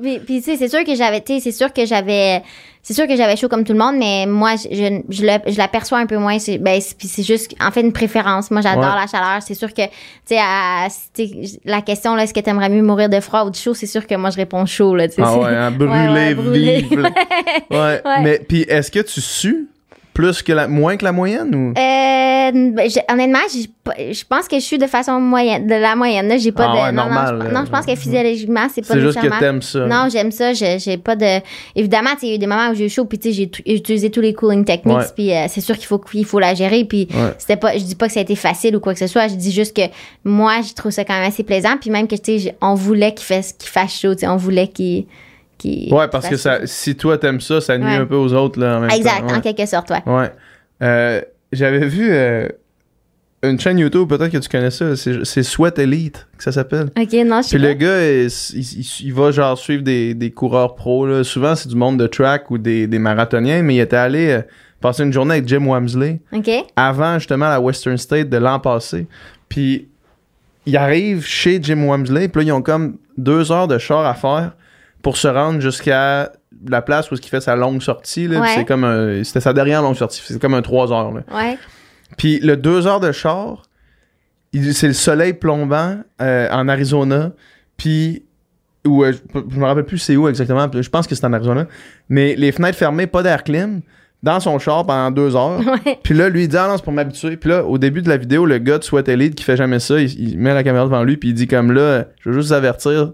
Puis, puis, tu sais, c'est sûr que j'avais, tu sais, c'est sûr que j'avais, c'est sûr que j'avais chaud comme tout le monde, mais moi, je, je, je le- je l'aperçois un peu moins. C'est, ben, c'est, juste, en fait, une préférence. Moi, j'adore Ouais. la chaleur. C'est sûr que, tu sais, la question, là, est-ce que t'aimerais mieux mourir de froid ou de chaud? C'est sûr que moi, je réponds chaud, là, tu sais. Ah ouais, hein, Ouais, ouais, là. ouais. Ouais. Mais puis est-ce que tu sues? Plus que la moins que la moyenne ou? Euh, ben, je- honnêtement, je pense que je suis de façon moyenne, de la moyenne. J'ai pas Ah de. ouais, non, normal, non, je, non, je pense que physiologiquement, c'est pas c'est juste que t'aimes ça? Non, j'aime ça. J'ai pas de. Évidemment, il y a eu des moments où j'ai eu chaud, puis tu sais, j'ai utilisé tous les cooling techniques, puis euh, c'est sûr qu'il faut qu'il faut la gérer, puis Ouais. c'était pas. Je dis pas que ça a été facile ou quoi que ce soit. Je dis juste que moi, je trouve ça quand même assez plaisant, puis même que tu sais, on voulait qu'il fasse qu'il fasse chaud, tu sais, on voulait qu'il. Ouais, parce que ça, si toi t'aimes ça, ça nuit Ouais. un peu aux autres là en même. Exact, temps. en quelque sorte, ouais. Euh, J'avais vu euh, une chaîne YouTube, peut-être que tu connais ça, c'est Sweat Elite que ça s'appelle. Ok, non, je sais Puis le gars, il, il- il- il va genre suivre des, des coureurs pros. Là. Souvent, c'est du monde de track ou des, des marathoniens, mais il était allé euh, passer une journée avec Jim Wamsley Ok. avant justement la Western State de l'an passé. Puis il arrive chez Jim Wamsley, puis là, ils ont comme deux heures de char à faire pour se rendre jusqu'à la place où il fait sa longue sortie. là. Puis Ouais. C'est comme un- C'était sa dernière longue sortie. C'est comme un trois heures. Là. Ouais. Puis le deux heures de char, il- c'est le soleil plombant euh, en Arizona. Puis, où, euh, je, je me rappelle plus c'est où exactement. Je pense que c'est en Arizona. Mais les fenêtres fermées, pas d'air clim, dans son char pendant deux heures. Ouais. Puis là, lui, il dit, ah non, c'est pour m'habituer. Puis là, au début de la vidéo, le gars de Sweat Elite qui fait jamais ça, il, il met la caméra devant lui, puis il dit comme là, je veux juste vous avertir,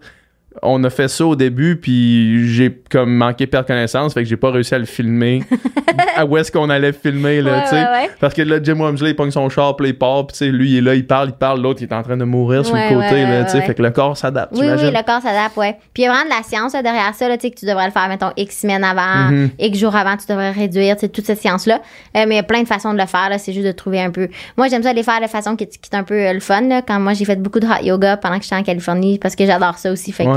on a fait ça au début, puis j'ai comme manqué perdre connaissance, fait que j'ai pas réussi à le filmer. à où est-ce qu'on allait filmer, là, Ouais, tu sais? ouais, ouais. Parce que là, Jim Wamsley, il pogne son char, puis il part, puis tu sais, lui, il est là, il parle, il parle, l'autre, il est en train de mourir sur le côté, là, tu sais. Fait que le corps s'adapte, Oui, oui, le corps s'adapte, ouais. Puis il y a vraiment de la science là, derrière ça, là, tu sais, que tu devrais le faire, mettons, X semaines avant, Mhm. X jours avant, tu devrais réduire, tu sais, toute cette science-là. Euh, mais il y a plein de façons de le faire, là, c'est juste de trouver un peu. Moi, j'aime ça les faire de façon qui, qui est un peu euh, le fun, là. Quand moi, j'ai fait beaucoup de hot yoga pendant que j'étais en Californie, parce que j'adore ça aussi. Fait que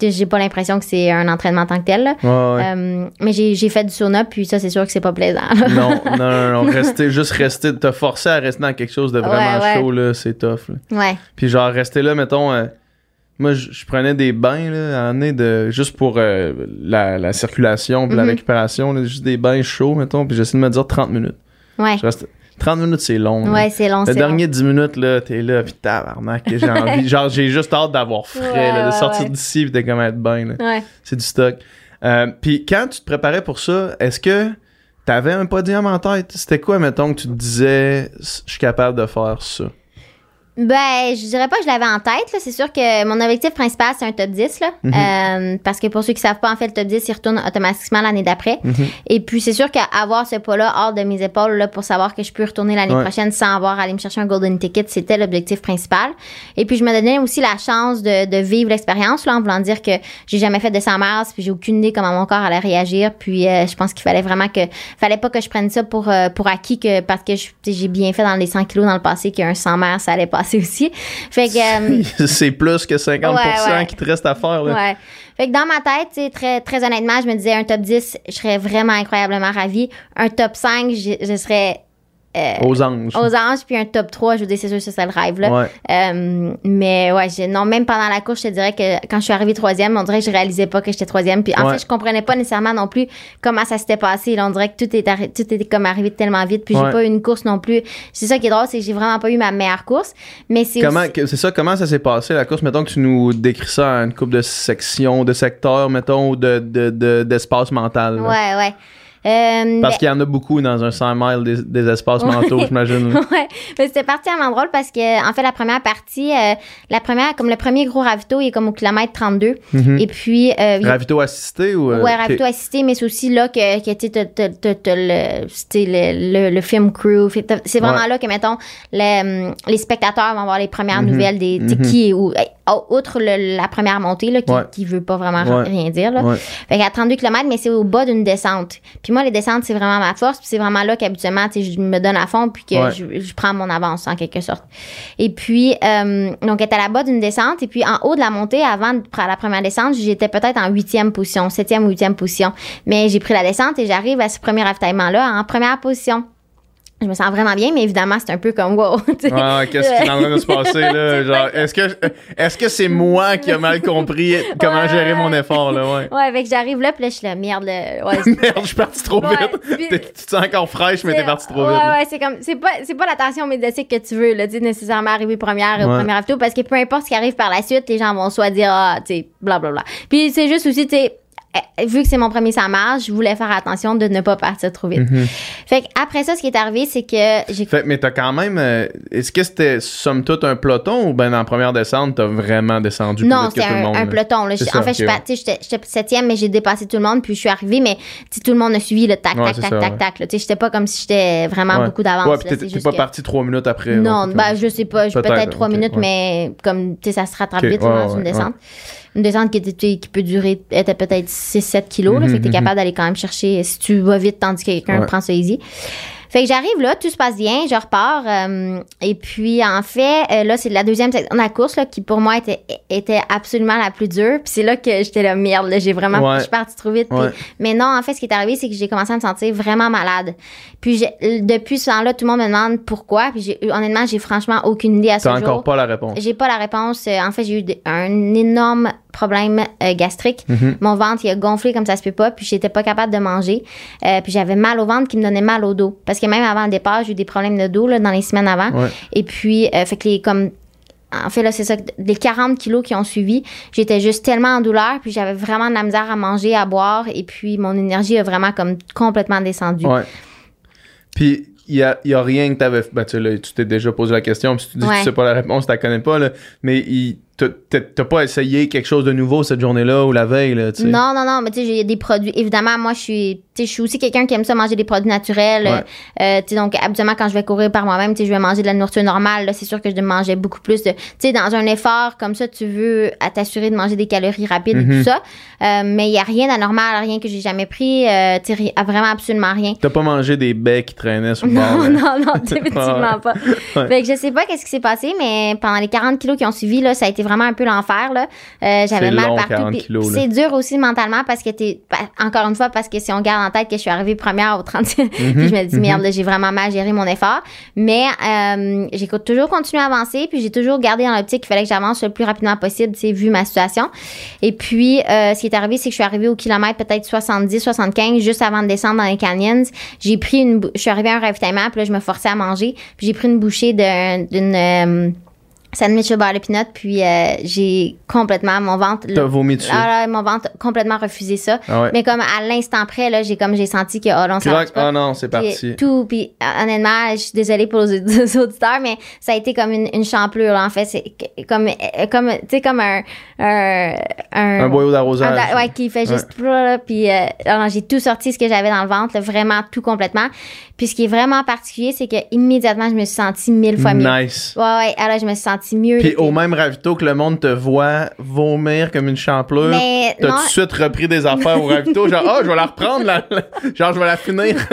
j'ai pas l'impression que c'est un entraînement en tant que tel, là. Ouais, ouais. Euh, mais j'ai fait du sauna, puis ça, c'est sûr que c'est pas plaisant. non, non, non, non, rester, juste rester, te forcer à rester dans quelque chose de vraiment Ouais, chaud, là, c'est tough, là. ouais. Puis genre, rester là, mettons, euh, moi, je prenais des bains, là, à année de, juste pour euh, la, la circulation puis la Mhm. récupération, là, juste des bains chauds, mettons, puis j'essaie de me dire 30 minutes. Ouais. Je reste, 30 minutes, c'est long. là. Ouais, c'est long, Le long. dernier 10 minutes, là, t'es là, pis tabarnak, j'ai envie. genre, j'ai juste hâte d'avoir frais, Ouais, là, de ouais, sortir ouais. d'ici pis de comme être bien, là. Ouais. C'est du stock. Euh, puis quand tu te préparais pour ça, est-ce que t'avais un podium en tête? C'était quoi, mettons, que tu te disais, je suis capable de faire ça? Ben, je dirais pas que je l'avais en tête. là. C'est sûr que mon objectif principal, c'est un top 10. Là. Mhm. Euh, parce que pour ceux qui savent pas, en fait, le top 10, il retourne automatiquement l'année d'après. Mhm. Et puis, c'est sûr qu'avoir ce pas-là hors de mes épaules là, pour savoir que je peux retourner l'année Ouais. prochaine sans avoir à aller me chercher un golden ticket, c'était l'objectif principal. Et puis, je me donnais aussi la chance de, de vivre l'expérience là, en voulant dire que j'ai jamais fait de 100 miles, puis j'ai aucune idée comment mon corps allait réagir. Puis, euh, je pense qu'il fallait vraiment que... fallait pas que je prenne ça pour, euh, pour acquis que parce que j'ai bien fait dans les 100 kilos dans le passé qu'un 100 miles, ça allait passer aussi. Fait que... euh, c'est plus que 50% Ouais, ouais. qui te reste à faire, là. Ouais. Fait que dans ma tête, très, très honnêtement, je me disais un top 10, je serais vraiment incroyablement ravie. Un top 5, je, je serais euh, Aux anges. aux anges, puis un top 3, je veux dire, c'est sûr serait le rêve, là. Ouais. Euh, mais ouais, j'ai- non, même pendant la course, je te dirais que quand je suis arrivée troisième, on dirait que je réalisais pas que j'étais troisième. Puis en Ouais. fait, je comprenais pas nécessairement non plus comment ça s'était passé. Là, on dirait que tout est, arri- tout était comme arrivé tellement vite. Puis Ouais. j'ai pas eu une course non plus. C'est ça qui est drôle, c'est que j'ai vraiment pas eu ma meilleure course. Mais c'est Comment, aussi- que- c'est ça, comment ça s'est passé la course? Mettons que tu nous décris ça à une coupe de sections, de secteurs, mettons, ou de, de, de- d'espace mental. là. Ouais, ouais. Euh, Parce ben- qu'il y en a beaucoup dans un 100 miles des, des espaces mentaux, j'imagine. ouais, mais c'était particulièrement drôle parce que en fait la première partie, euh, la première comme le premier gros ravito, il est comme au kilomètre 32 Mhm. et puis euh, Ravito assisté ou. Ouais, ravito assisté, mais c'est aussi là que, que tu le, le, le, film crew. C'est vraiment Ouais. là que, mettons, les, les spectateurs vont voir les premières Mhm. nouvelles des, sais, Mhm. qui est où. Oh, outre le- la première montée, là, qui, Ouais. qui veut pas vraiment Ouais. rien dire, là. Ouais. Fait qu'à 32 km, mais c'est au bas d'une descente. Puis moi, les descentes, c'est vraiment ma force. Puis c'est vraiment là qu'habituellement, tu sais, je me donne à fond puis que je, je prends mon avance en quelque sorte. Et puis, euh, donc, elle à la bas d'une descente. Et puis, en haut de la montée, avant de prendre la première descente, j'étais peut-être en huitième position, septième ou huitième position. Mais j'ai pris la descente et j'arrive à ce premier ravitaillement-là en première position. Je me sens vraiment bien, mais évidemment, c'est un peu comme wow. Ah, qu'est-ce qui est en train de se passer là? Genre, est-ce que est-ce que c'est moi qui a mal compris comment Ouais, gérer ouais. mon effort là, ouais. Ouais, fait que j'arrive là, puis là, je suis là, merde, là. Ouais, Merde, je suis parti trop Ouais, vite. puis- tu te sens encore fraîche, mais t'es parti trop ouais, vite. là. Ouais, c'est comme c'est pas c'est pas l'attention médiatique que tu veux là, tu nécessairement arriver première au Ouais. premier avito parce que peu importe ce qui arrive par la suite, les gens vont soit dire ah, tu sais blablabla. Puis c'est juste aussi tu sais vu que c'est mon premier marge, je voulais faire attention de ne pas partir trop vite. Mhm. Fait que après ça ce qui est arrivé c'est que j'ai Fait, mais t'as quand même. euh, Est-ce que c'était somme toute un peloton ou ben la première descente, t'as vraiment descendu plus non, vite que c'est tout le un, monde? un là? peloton. Là. C'est ça, en fait, je suis ok, pas- tu sais, j'étais septième, mais j'ai dépassé tout le monde, puis je suis arrivée, mais tout le monde a suivi le tac, Ouais, tac, c'est tac, ça, tac, ouais. tac. Tu sais, j'étais pas comme si j'étais vraiment beaucoup d'avance. Ouais, puis C'est t'es- pas que- parti trois minutes après. Non, ben euh, je sais pas, je- Peut-être, trois minutes, mais comme tu sais, ça se rattrape vite dans une descente. Une descente qui, qui peut durer, était peut-être 6-7 kilos, là, Mhm, fait que t'es mhm. capable d'aller quand même chercher si tu vas vite tandis que quelqu'un Ouais. prend ça easy. Fait que j'arrive là, tout se passe bien, je repars. euh, et puis, en fait, euh, là, c'est la deuxième section de la course là, qui, pour moi, était, était absolument la plus dure. Puis c'est là que j'étais là, merde, là, j'ai vraiment... Ouais. Je suis partie trop vite. puis- Ouais. mais non, en fait, ce qui est arrivé, c'est que j'ai commencé à me sentir vraiment malade. Puis j'ai- depuis ce temps-là, tout le monde me demande pourquoi. Puis j'ai, honnêtement, j'ai franchement aucune idée à ce T'as jour. encore pas la réponse. J'ai pas la réponse. Euh, En fait, j'ai eu un énorme problème euh, gastrique. Mhm. Mon ventre, il a gonflé comme ça se peut pas. Puis j'étais pas capable de manger. Euh, puis j'avais mal au ventre qui me donnait mal au dos. Parce que même avant le départ, j'ai eu des problèmes de dos là, dans les semaines avant. Ouais. Et puis, euh, fait que les comme en fait, là, c'est ça. Les 40 kilos qui ont suivi, j'étais juste tellement en douleur, puis j'avais vraiment de la misère à manger, à boire, et puis mon énergie a vraiment comme complètement descendu. Ouais. Puis, il y a, y a rien que t'avais. Ben, tu sais, là, tu t'es déjà posé la question, puis tu dis que Ouais. tu sais pas la réponse, tu la connais pas, là. Mais il- t'as- pas essayé quelque chose de nouveau cette journée-là ou la veille, là. Non, non, non, mais tu sais, j'ai des produits. Évidemment, moi, je suis, je suis aussi quelqu'un qui aime ça manger des produits naturels. Ouais. Euh, donc, habituellement, quand je vais courir par moi-même, je vais manger de la nourriture normale. C'est sûr que je mangeais beaucoup plus de, tu sais, dans un effort comme ça, tu veux t'assurer de manger des calories rapides et Mhm. tout ça. Euh, mais il y a rien d'anormal, rien que j'ai jamais pris. Euh, vraiment absolument rien. T'as pas mangé des baies qui traînaient sur le bord. Non, non, non, définitivement pas. Ouais. Fait que je sais pas qu'est-ce qui s'est passé, mais pendant les 40 kilos qui ont suivi, là, ça a été vraiment un peu l'enfer, là. Euh, j'avais mal long, partout. 40 puis kilos, là. c'est dur aussi mentalement parce que t'es, encore une fois, parce que si on garde en tête que je suis arrivée première au 30, puis je me dis, mhm. merde, j'ai vraiment mal géré mon effort. Mais, euh, j'ai toujours continué à avancer, puis j'ai toujours gardé dans l'optique qu'il fallait que j'avance le plus rapidement possible, tu sais, vu ma situation. Et puis, euh, ce qui est arrivé, c'est que je suis arrivée au kilomètre peut-être 70, 75, juste avant de descendre dans les canyons. J'ai pris une, je suis arrivée à un ravitaillement, puis là, je me forçais à manger, puis j'ai pris une bouchée d'un- d'une, euh, sandwich au beurre de pinot, puis euh, j'ai complètement mon ventre. T'as vomi dessus. Ah, là, mon ventre complètement refusé ça. Ah ouais. Mais comme à l'instant près, là, j'ai comme j'ai senti que oh non, ça pas. ah non, c'est Puis parti. tout, puis euh, honnêtement, je suis désolée pour les auditeurs, mais ça a été comme une, une champlure, là, en fait. C'est comme, euh, comme, tu sais, comme un, un, un, Un boyau d'arrosage. ouais, qui fait juste, là, puis euh, alors, j'ai tout sorti ce que j'avais dans le ventre, là, vraiment tout complètement. Puis ce qui est vraiment particulier, c'est que immédiatement, je me suis sentie mille fois mieux. Nice. Ouais, ouais, alors je me suis sentie mieux. Puis au même ravito que le monde te voit vomir comme une champlure, t'as non. tout de suite repris des affaires au ravito, genre, ah, je vais la reprendre, la, la- genre, je vais la finir.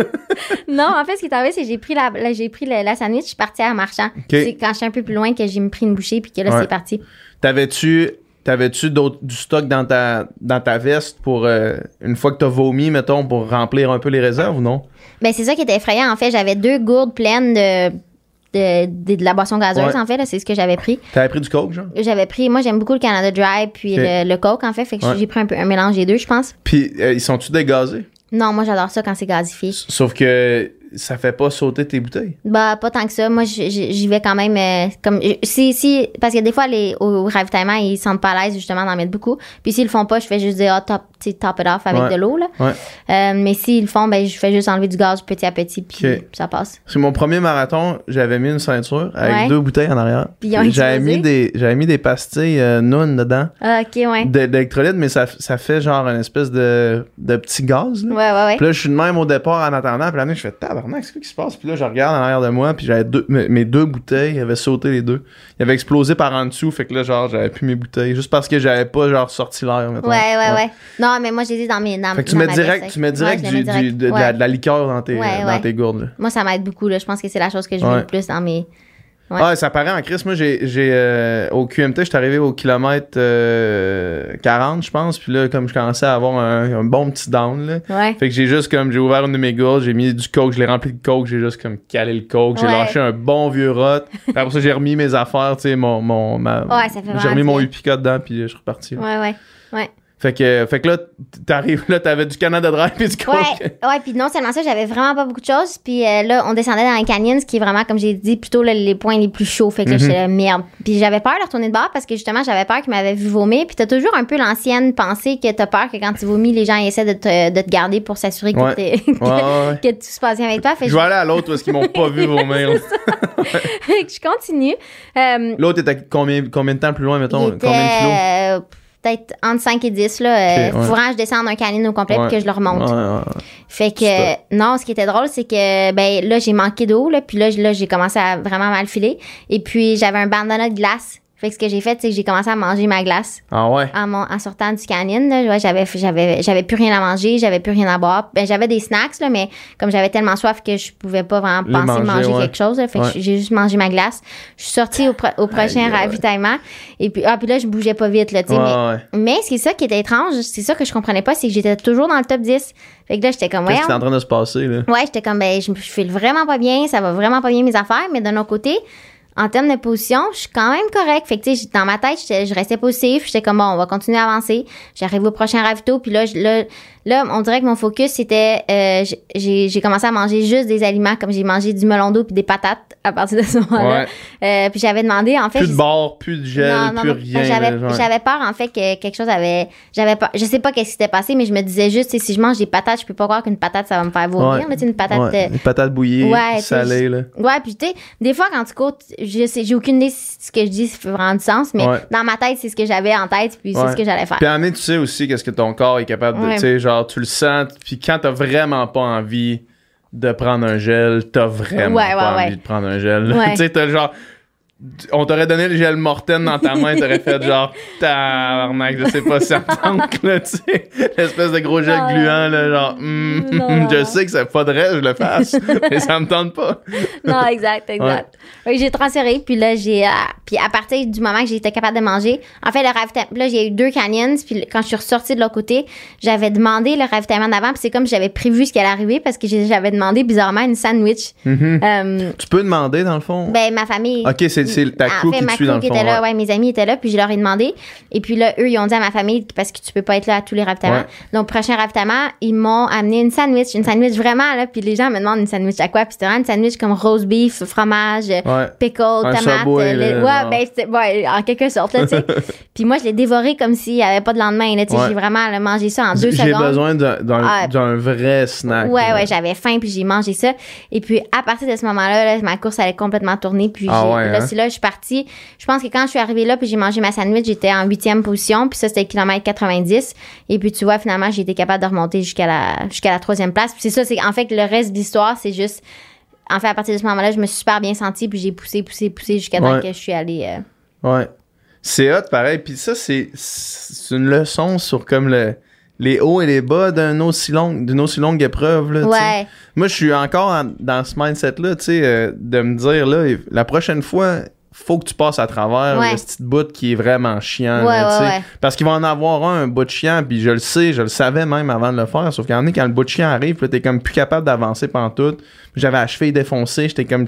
Non, en fait, ce qui est arrivé, c'est que j'ai pris la, j'ai pris le- la sandwich, je suis partie à marchand. C'est quand je suis un peu plus loin que j'ai me pris une bouchée puis que là, Ouais. c'est parti. T'avais-tu, t'avais-tu du stock dans ta, dans ta veste pour, euh, une fois que t'as vomi, mettons, pour remplir un peu les réserves ou non? Ben, c'est ça qui était effrayant. En fait, j'avais deux gourdes pleines de, de, de, de la boisson gazeuse, Ouais. en fait. C'est ce que j'avais pris. T'avais pris du coke, genre? J'avais pris, moi, j'aime beaucoup le Canada Dry puis le, le Coke, en fait. Fait que Ouais. j'ai pris un peu un mélange des deux, je pense. Puis, euh, ils sont-tu dégazés? Non, moi, j'adore ça quand c'est gazifié. Sauf que ça fait pas sauter tes bouteilles? Bah, pas tant que ça. Moi, j'y vais quand même euh, comme. Si, si, parce que des fois, les, au ravitaillement, ils sentent pas à l'aise, justement, d'en mettre beaucoup. Puis s'ils le font pas, je fais juste dire, ah, top, tu sais, top it off avec Ouais. de l'eau, là. Ouais. Euh, mais s'ils le font, ben, je fais juste enlever du gaz petit à petit, puis ça passe. C'est mon premier marathon, j'avais mis une ceinture avec Ouais. deux bouteilles en arrière. Puis j'avais mis des j'avais mis des pastilles euh, Noun dedans Ah, ok, ouais. d'électrolytes mais ça, ça fait genre une espèce de, de petit gaz là. Ouais, ouais, ouais. Puis là je suis de même au départ en attendant puis là je fais tabarnak c'est quoi qui se passe? Puis là je regarde en arrière de moi puis j'avais deux mes, deux bouteilles avaient sauté les deux. Ils avaient explosé par en dessous fait que là genre j'avais plus mes bouteilles juste parce que j'avais pas genre sorti l'air mettons. Ouais, ouais, ouais, Non, mais moi, je les ai dans mes. Dans, Fait que tu mets direct tu mets ouais, direct, du, du- de, de Ouais. la, de la liqueur dans tes Ouais, dans ouais. tes gourdes. là. Moi, ça m'aide beaucoup, là. Je pense que c'est la chose que je Ouais. mets le plus dans mes. Ouais. Ouais, ça paraît en crise. Moi, j'ai, j'ai euh, au QMT, j'étais arrivé au kilomètre euh, 40, je pense. Puis là, comme je commençais à avoir un, un bon petit down, là. Ouais. Fait que j'ai juste comme, j'ai ouvert une de mes gourdes, j'ai mis du coke, je l'ai rempli de coke, j'ai juste comme calé le coke, j'ai Ouais. lâché un bon vieux rot. Après ça, j'ai remis mes affaires, tu sais, mon, mon, ma, Ouais, ça fait j'ai remis mon. Upica dedans, puis je suis reparti. là. Ouais, ouais. Ouais. Fait que, fait que là, t'arrives là, t'avais du Canada Dry puis du coke. Ouais, ouais, puis non seulement ça, j'avais vraiment pas beaucoup de choses. Puis euh, là, on descendait dans les canyons, ce qui est vraiment, comme j'ai dit, plutôt là, les points les plus chauds. Fait que là, Mhm. j'étais là, merde. Puis j'avais peur de retourner de bord parce que justement, j'avais peur qu'ils m'avaient vu vomir. Puis t'as toujours un peu l'ancienne pensée que t'as peur que quand tu vomis, les gens essaient de te, de te garder pour s'assurer que, Ouais. t'es- que, Ouais, ouais, ouais. que tout se passe bien avec toi. Fait Je vais aller à l'autre parce qu'ils m'ont pas vu vomir. là. fait que je continue. Euh, L'autre était combien, combien de temps plus loin, mettons? était, Combien de kilos? euh, peut-être entre 5 et 10, là. Euh, Ok, ouais. faut vraiment que je descende un canyon au complet Ouais. puis que je le remonte. Ouais. Fait que, non, ce qui était drôle, c'est que, ben, là, j'ai manqué d'eau, là, puis là, là, j'ai commencé à vraiment mal filer. Et puis, j'avais un bandana de glace. Fait que ce que j'ai fait, c'est que j'ai commencé à manger ma glace Ah ouais? en, mon- en sortant du Ouais, j'avais, j'avais, j'avais plus rien à manger, j'avais plus rien à boire. Ben, j'avais des snacks, là, mais comme j'avais tellement soif que je pouvais pas vraiment Les penser manger, manger, ouais. quelque chose. là. fait Ouais. que j'ai juste mangé ma glace. Je suis sortie au, pro- au prochain Aïe, ravitaillement. Et puis, ah, puis là, je bougeais pas vite, là, tu sais, mais ouais. mais c'est ça qui était étrange, c'est ça que je comprenais pas, c'est que j'étais toujours dans le top 10. Fait que là, j'étais comme, Qu'est-ce ouais, qui est en train de se passer, là? ouais, j'étais comme, ben, je, je file vraiment pas bien, ça va vraiment pas bien mes affaires, mais d'un autre côté, en termes de position, je suis quand même correct. Fait que, tu sais, dans ma tête, je restais positif. J'étais comme, bon, on va continuer à avancer. J'arrive au prochain ravito. Puis là, je- là, là, on dirait que mon focus, c'était, euh, j'ai commencé à manger juste des aliments, comme j'ai mangé du melon d'eau puis des patates à partir de ce moment-là. Euh, puis j'avais demandé, en fait. Plus de bord, plus de gel, non, non, plus rien. J'avais, peur, en fait, que quelque chose avait. J'avais peur. Je sais pas qu'est-ce qui s'était passé, mais je me disais juste, si je mange des patates, je peux pas croire qu'une patate, ça va me faire vomir. Ouais. là, une patate. Ouais, euh, Une patate bouillie, Ouais, salée, là. Ouais, puis tu sais, des fois quand tu cours, je sais, j'ai aucune idée si ce que je dis fait vraiment du sens, mais Ouais. dans ma tête, c'est ce que j'avais en tête, puis Ouais. c'est ce que j'allais faire. Puis en tu sais aussi qu'est-ce que ton corps est capable de. Ouais. Tu sais, genre, tu le sens. Puis quand t'as vraiment pas envie de prendre un gel, t'as vraiment pas envie de prendre un gel. Tu sais, t'as genre. On t'aurait donné le gel Morten dans ta main, t'aurais fait genre tabarnak, je sais pas si ça me tente, là, tu sais. L'espèce de gros gel Non, gluant, là, genre, hum, Non, non, je non. sais que ça faudrait que je le fasse, mais ça me tente pas. non, exact, exact. Que j'ai transféré, puis là, j'ai. euh, puis à partir du moment que j'étais capable de manger, en fait, le ravitaillement. Là, j'ai eu deux canyons, puis quand je suis ressortie de l'autre côté, j'avais demandé le ravitaillement d'avant, puis c'est comme j'avais prévu ce qui allait arriver, parce que j'avais demandé bizarrement une sandwich. Mhm. Euh, Tu peux demander, dans le fond? ben, ma famille. ok, c'est c'est ta En crew fait, qui ma te suit, crew dans le fond. était là, ouais. ouais, mes amis étaient là, puis je leur ai demandé. Et puis là, eux, ils ont dit à ma famille parce que tu peux pas être là à tous les ravitaillements. Ouais. Donc, prochain ravitaillement, ils m'ont amené une sandwich, une sandwich vraiment, là. Puis les gens me demandent une sandwich à quoi? Puis c'était vraiment une sandwich comme roast beef, fromage, Ouais. pickle, tomate. Euh, le- ouais, ben, ouais, en quelque sorte, là, tu sais. puis moi, je l'ai dévoré comme s'il y avait pas de lendemain, là. Tu sais, j'ai vraiment là, mangé ça en deux J'ai secondes. besoin d'un d'un- Ah. d'un vrai snack. Ouais, là. ouais, j'avais faim puis j'ai mangé ça. Et puis à partir de ce moment-là, là, ma course allait complètement tourner. Puis Ah j'ai- là, hein? c'est là, je suis partie. Je pense que quand je suis arrivée là, puis j'ai mangé ma sandwich, j'étais en huitième position. Puis ça, c'était kilomètre 90. Et puis tu vois, finalement, j'ai été capable de remonter jusqu'à la jusqu'à la troisième place. Puis c'est ça, c'est en fait le reste de l'histoire, c'est juste. En fait, à partir de ce moment-là, je me suis super bien sentie, puis j'ai poussé, poussé, poussé jusqu'à temps Ouais. que je suis allée. euh, Ouais. C'est hot, pareil. Puis ça, c'est c'est une leçon sur comme le, les hauts et les bas d'un aussi longue, d'une aussi longue épreuve. Là, tu. Ouais. Moi, je suis encore en- dans ce mindset-là, tu sais, euh, de me dire, là, la prochaine fois, faut que tu passes à travers Ouais. le petit bout qui est vraiment chiant. Ouais, là, tu ouais, sais. ouais. Parce qu'il va en avoir un, un bout de chiant, puis je le sais, je le savais même avant de le faire. Sauf qu'il y en a quand le bout de chiant arrive, là, t'es comme plus capable d'avancer pendant tout. J'avais la cheville défoncée, j'étais comme,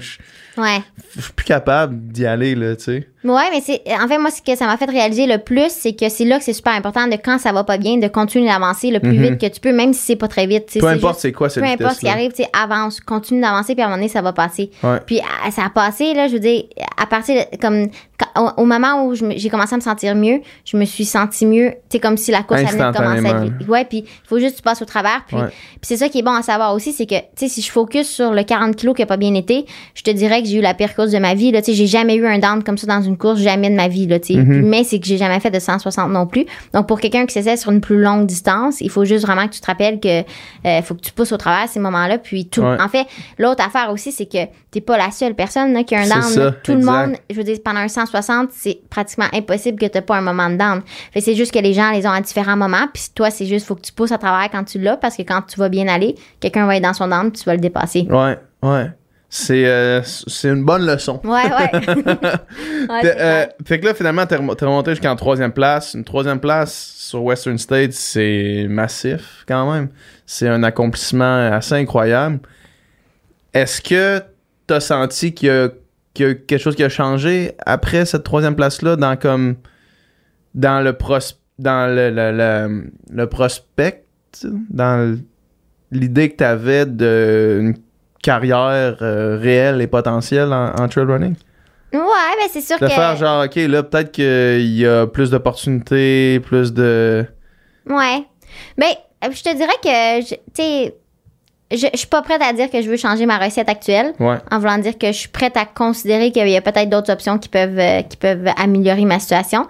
Ouais. je suis plus capable d'y aller, là, tu sais. Ouais, mais c'est en fait moi ce que ça m'a fait réaliser le plus, c'est que c'est là que c'est super important de quand ça va pas bien de continuer d'avancer le plus Mhm. vite que tu peux, même si c'est pas très vite. Peu importe c'est quoi cette peu importe ce qui arrive, tu sais, avance, continue d'avancer, puis à un moment donné, ça va passer. Ouais. Puis à- ça a passé, là, je veux dire, à partir de, comme, quand- au, au moment où j'ai commencé à me sentir mieux, je me suis sentie mieux, tu sais, comme si la course commencer. Instantanément. à- Ouais, puis il faut juste que tu passes au travers. Puis, Ouais. puis c'est ça qui est bon à savoir aussi, c'est que, tu si je focus sur le 40 kilos qui a pas bien été, je te dirais que j'ai eu la pire course de ma vie, là, tu sais, j'ai jamais eu un down comme ça dans une course, jamais de ma vie, là, tu sais. Mhm. Mais c'est que j'ai jamais fait de 160 non plus. Donc, pour quelqu'un qui s'essaie sur une plus longue distance, il faut juste vraiment que tu te rappelles que, euh, faut que tu pousses au travers ces moments-là, puis tout. Ouais. En fait, l'autre affaire aussi, c'est que t'es pas la seule personne là, qui a un C'est down. ça. Tout exact. le monde, je veux dire, pendant un 160, c'est pratiquement impossible que t'aies pas un moment de down. Fait c'est juste que les gens les ont à différents moments, puis toi, c'est juste, faut que tu pousses à travers quand tu l'as, parce que quand tu vas bien aller, quelqu'un va être dans son down, tu vas le dépasser. Ouais, ouais. C'est euh, c'est une bonne leçon. Ouais, ouais. Euh, fait que là, finalement, t'es remonté jusqu'en troisième place. Une troisième place sur Western States, c'est massif quand même. C'est un accomplissement assez incroyable. Est-ce que t'as senti qu'il y, a- qu'il y a quelque chose qui a changé après cette troisième place-là dans comme dans le pros dans le, le, le- le prospect, dans l'idée que t'avais d'une carrière euh, réelle et potentielle en, en trail running? Ouais, mais c'est sûr De que. faire genre, OK, là, peut-être qu'il y a plus d'opportunités, plus de. Ouais. Ben, euh, je te dirais que, tu sais, je, je suis pas prête à dire que je veux changer ma recette actuelle. Ouais. En voulant dire que je suis prête à considérer qu'il y a peut-être d'autres options qui peuvent, euh, qui peuvent améliorer ma situation.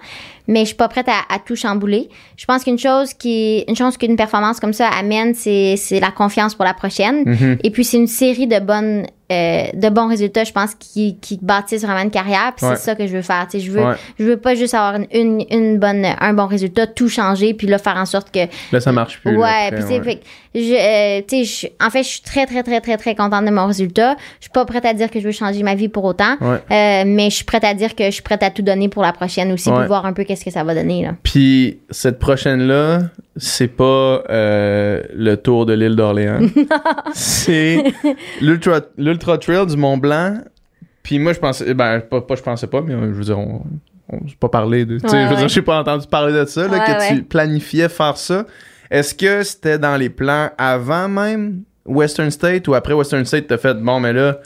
Mais je suis pas prête à, à tout chambouler. Je pense qu'une chose qui, une chose qu'une performance comme ça amène, c'est, c'est la confiance pour la prochaine. Mhm. Et puis c'est une série de bonnes, euh, de bons résultats, je pense, qui, qui bâtissent vraiment une carrière. Puis Ouais. c'est ça que je veux faire. Je veux, Ouais. je veux pas juste avoir une, une, bonne, un bon résultat, tout changer, puis là faire en sorte que Là, ça marche plus. Ouais, puis ouais. je, euh, je- en fait, je suis très très très très très contente de mon résultat. Je suis pas prête à dire que je veux changer ma vie pour autant, euh, mais je suis prête à dire que je suis prête à tout donner pour la prochaine aussi, pour voir un peu qu'est-ce que ça va donner là. Puis cette prochaine-là, c'est pas euh, le tour de l'île d'Orléans. c'est l'Ultra l'Ultra Trail du Mont Blanc. Puis moi, je pensais. Ben, pas, pas je pensais pas, mais euh, je veux dire, on. on s'est pas parlé de. tu sais, Ouais, je veux ouais. dire, j'ai pas entendu parler de ça, là, Ouais, que tu planifiais faire ça. Est-ce que c'était dans les plans avant même Western State ou après Western State, t'as fait bon, mais là,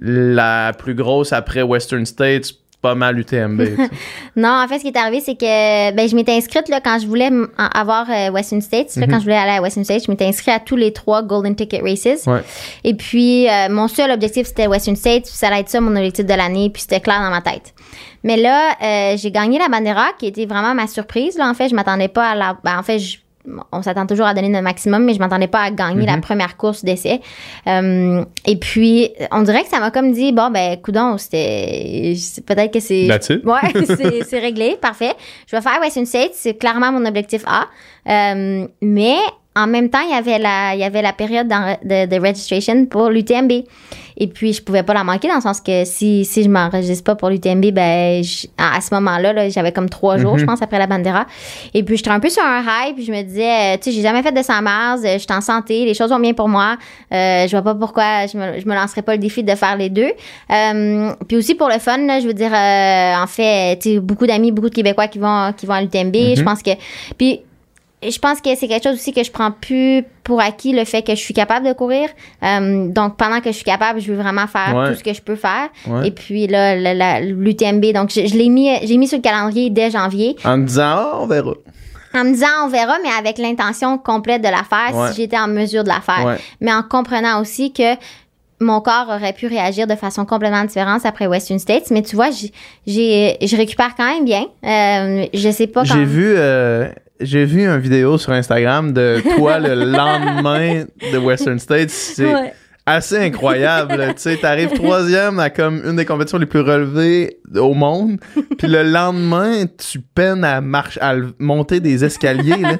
la plus grosse après Western State, pas mal UTMB. Non, en fait, ce qui est arrivé, c'est que ben, je m'étais inscrite là, quand je voulais avoir euh, Western States. là, Mhm. Quand je voulais aller à Western States, je m'étais inscrite à tous les trois Golden Ticket Races. Ouais. Et puis, euh, mon seul objectif, c'était Western States. Puis ça allait être ça, mon objectif de l'année. Puis c'était clair dans ma tête. Mais là, euh, j'ai gagné la Bandera, qui était vraiment ma surprise. Là, en fait, je m'attendais pas à la... ben, en fait, je- on s'attend toujours à donner notre maximum, mais je m'attendais pas à gagner la première course d'essai. Euh, et puis, on dirait que ça m'a comme dit, bon, ben, coudon, c'était... Peut-être que c'est... Ouais, c'est réglé, parfait. Je vais faire Western States, c'est clairement mon objectif A. Euh, mais en même temps, il y avait la, il y avait la période de, de registration pour l'UTMB. Et puis, je pouvais pas la manquer dans le sens que si, si je m'enregistre pas pour l'UTMB, ben, je- à, à ce moment-là, là, j'avais comme trois jours, Mhm. je pense, après la Bandera. Et puis, j'étais un peu sur un high, puis je me disais, euh, tu sais, j'ai jamais fait de 100 miles, euh, je suis en santé, les choses vont bien pour moi. Euh, je vois pas pourquoi je me, je me lancerais pas le défi de faire les deux. Euh, puis aussi pour le fun, là, je veux dire, euh, en fait, tu sais, beaucoup d'amis, beaucoup de Québécois qui vont, qui vont à l'UTMB. Je pense que, puis je pense que c'est quelque chose aussi que je prends plus pour acquis le fait que je suis capable de courir. Euh, donc pendant que je suis capable, je veux vraiment faire Ouais. tout ce que je peux faire. Ouais. Et puis là, l'UTMB, donc je, je l'ai mis, j'ai mis sur le calendrier dès janvier En me disant, ah, on verra. en me disant on verra, mais avec l'intention complète de la faire Ouais. si j'étais en mesure de la faire. Ouais. Mais en comprenant aussi que mon corps aurait pu réagir de façon complètement différente après Western States. Mais tu vois, j'ai- j'ai, je récupère quand même bien. Euh, je sais pas quand. J'ai vu, euh, j'ai vu une vidéo sur Instagram de toi le lendemain de Western States. C'est Ouais. Assez incroyable. tu sais, t'arrives troisième à comme une des compétitions les plus relevées au monde. Puis le lendemain, tu peines à marcher, à monter des escaliers. là.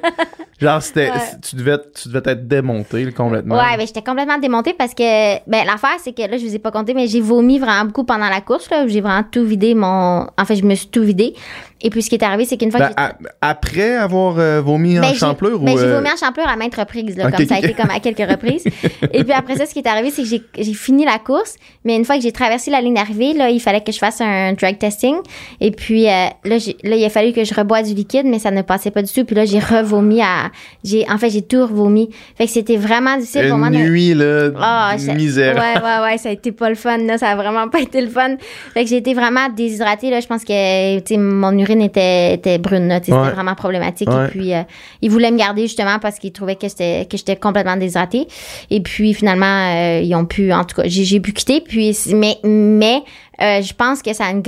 Genre, c'était, Ouais. tu, devais, tu devais être démonté là, complètement. Ouais, ben j'étais complètement démontée parce que ben l'affaire c'est que là je vous ai pas compté mais j'ai vomi vraiment beaucoup pendant la course là, j'ai vraiment tout vidé mon en fait je me suis tout vidé et puis ce qui est arrivé c'est qu'une fois Ben, que j'ai a- après avoir euh, vomi en Ben, j'ai- champlure ben, ou. j'ai euh, vomi en champlure à maintes reprises, là, comme ça a été comme à quelques reprises. Et puis après ça, ce qui est arrivé, c'est que j'ai- fini la course, mais une fois que j'ai traversé la ligne d'arrivée, là, il fallait que je fasse un drug testing. Et puis euh, là, là, il a fallu que je rebois du liquide, mais ça ne passait pas du tout. Puis là, j'ai revomi à. j'ai En fait, j'ai tout revomi. Fait que c'était vraiment difficile pour moi. Une de- nuit, là, ça- misère. Ouais, ouais, ouais, ça a été pas le fun, là. Ça a vraiment pas été le fun. Fait que j'ai été vraiment déshydratée, là. Je pense que, mon urine était, était brune, là. Ouais. C'était vraiment problématique. Ouais. Et puis, euh, il voulait me garder, justement, parce qu'il trouvait que j'étais, que j'étais complètement déshydratée. Et puis, finalement, euh, ils ont pu, en tout cas, j'ai, j'ai pu quitter. Puis, mais, mais, euh, je pense que ça a une,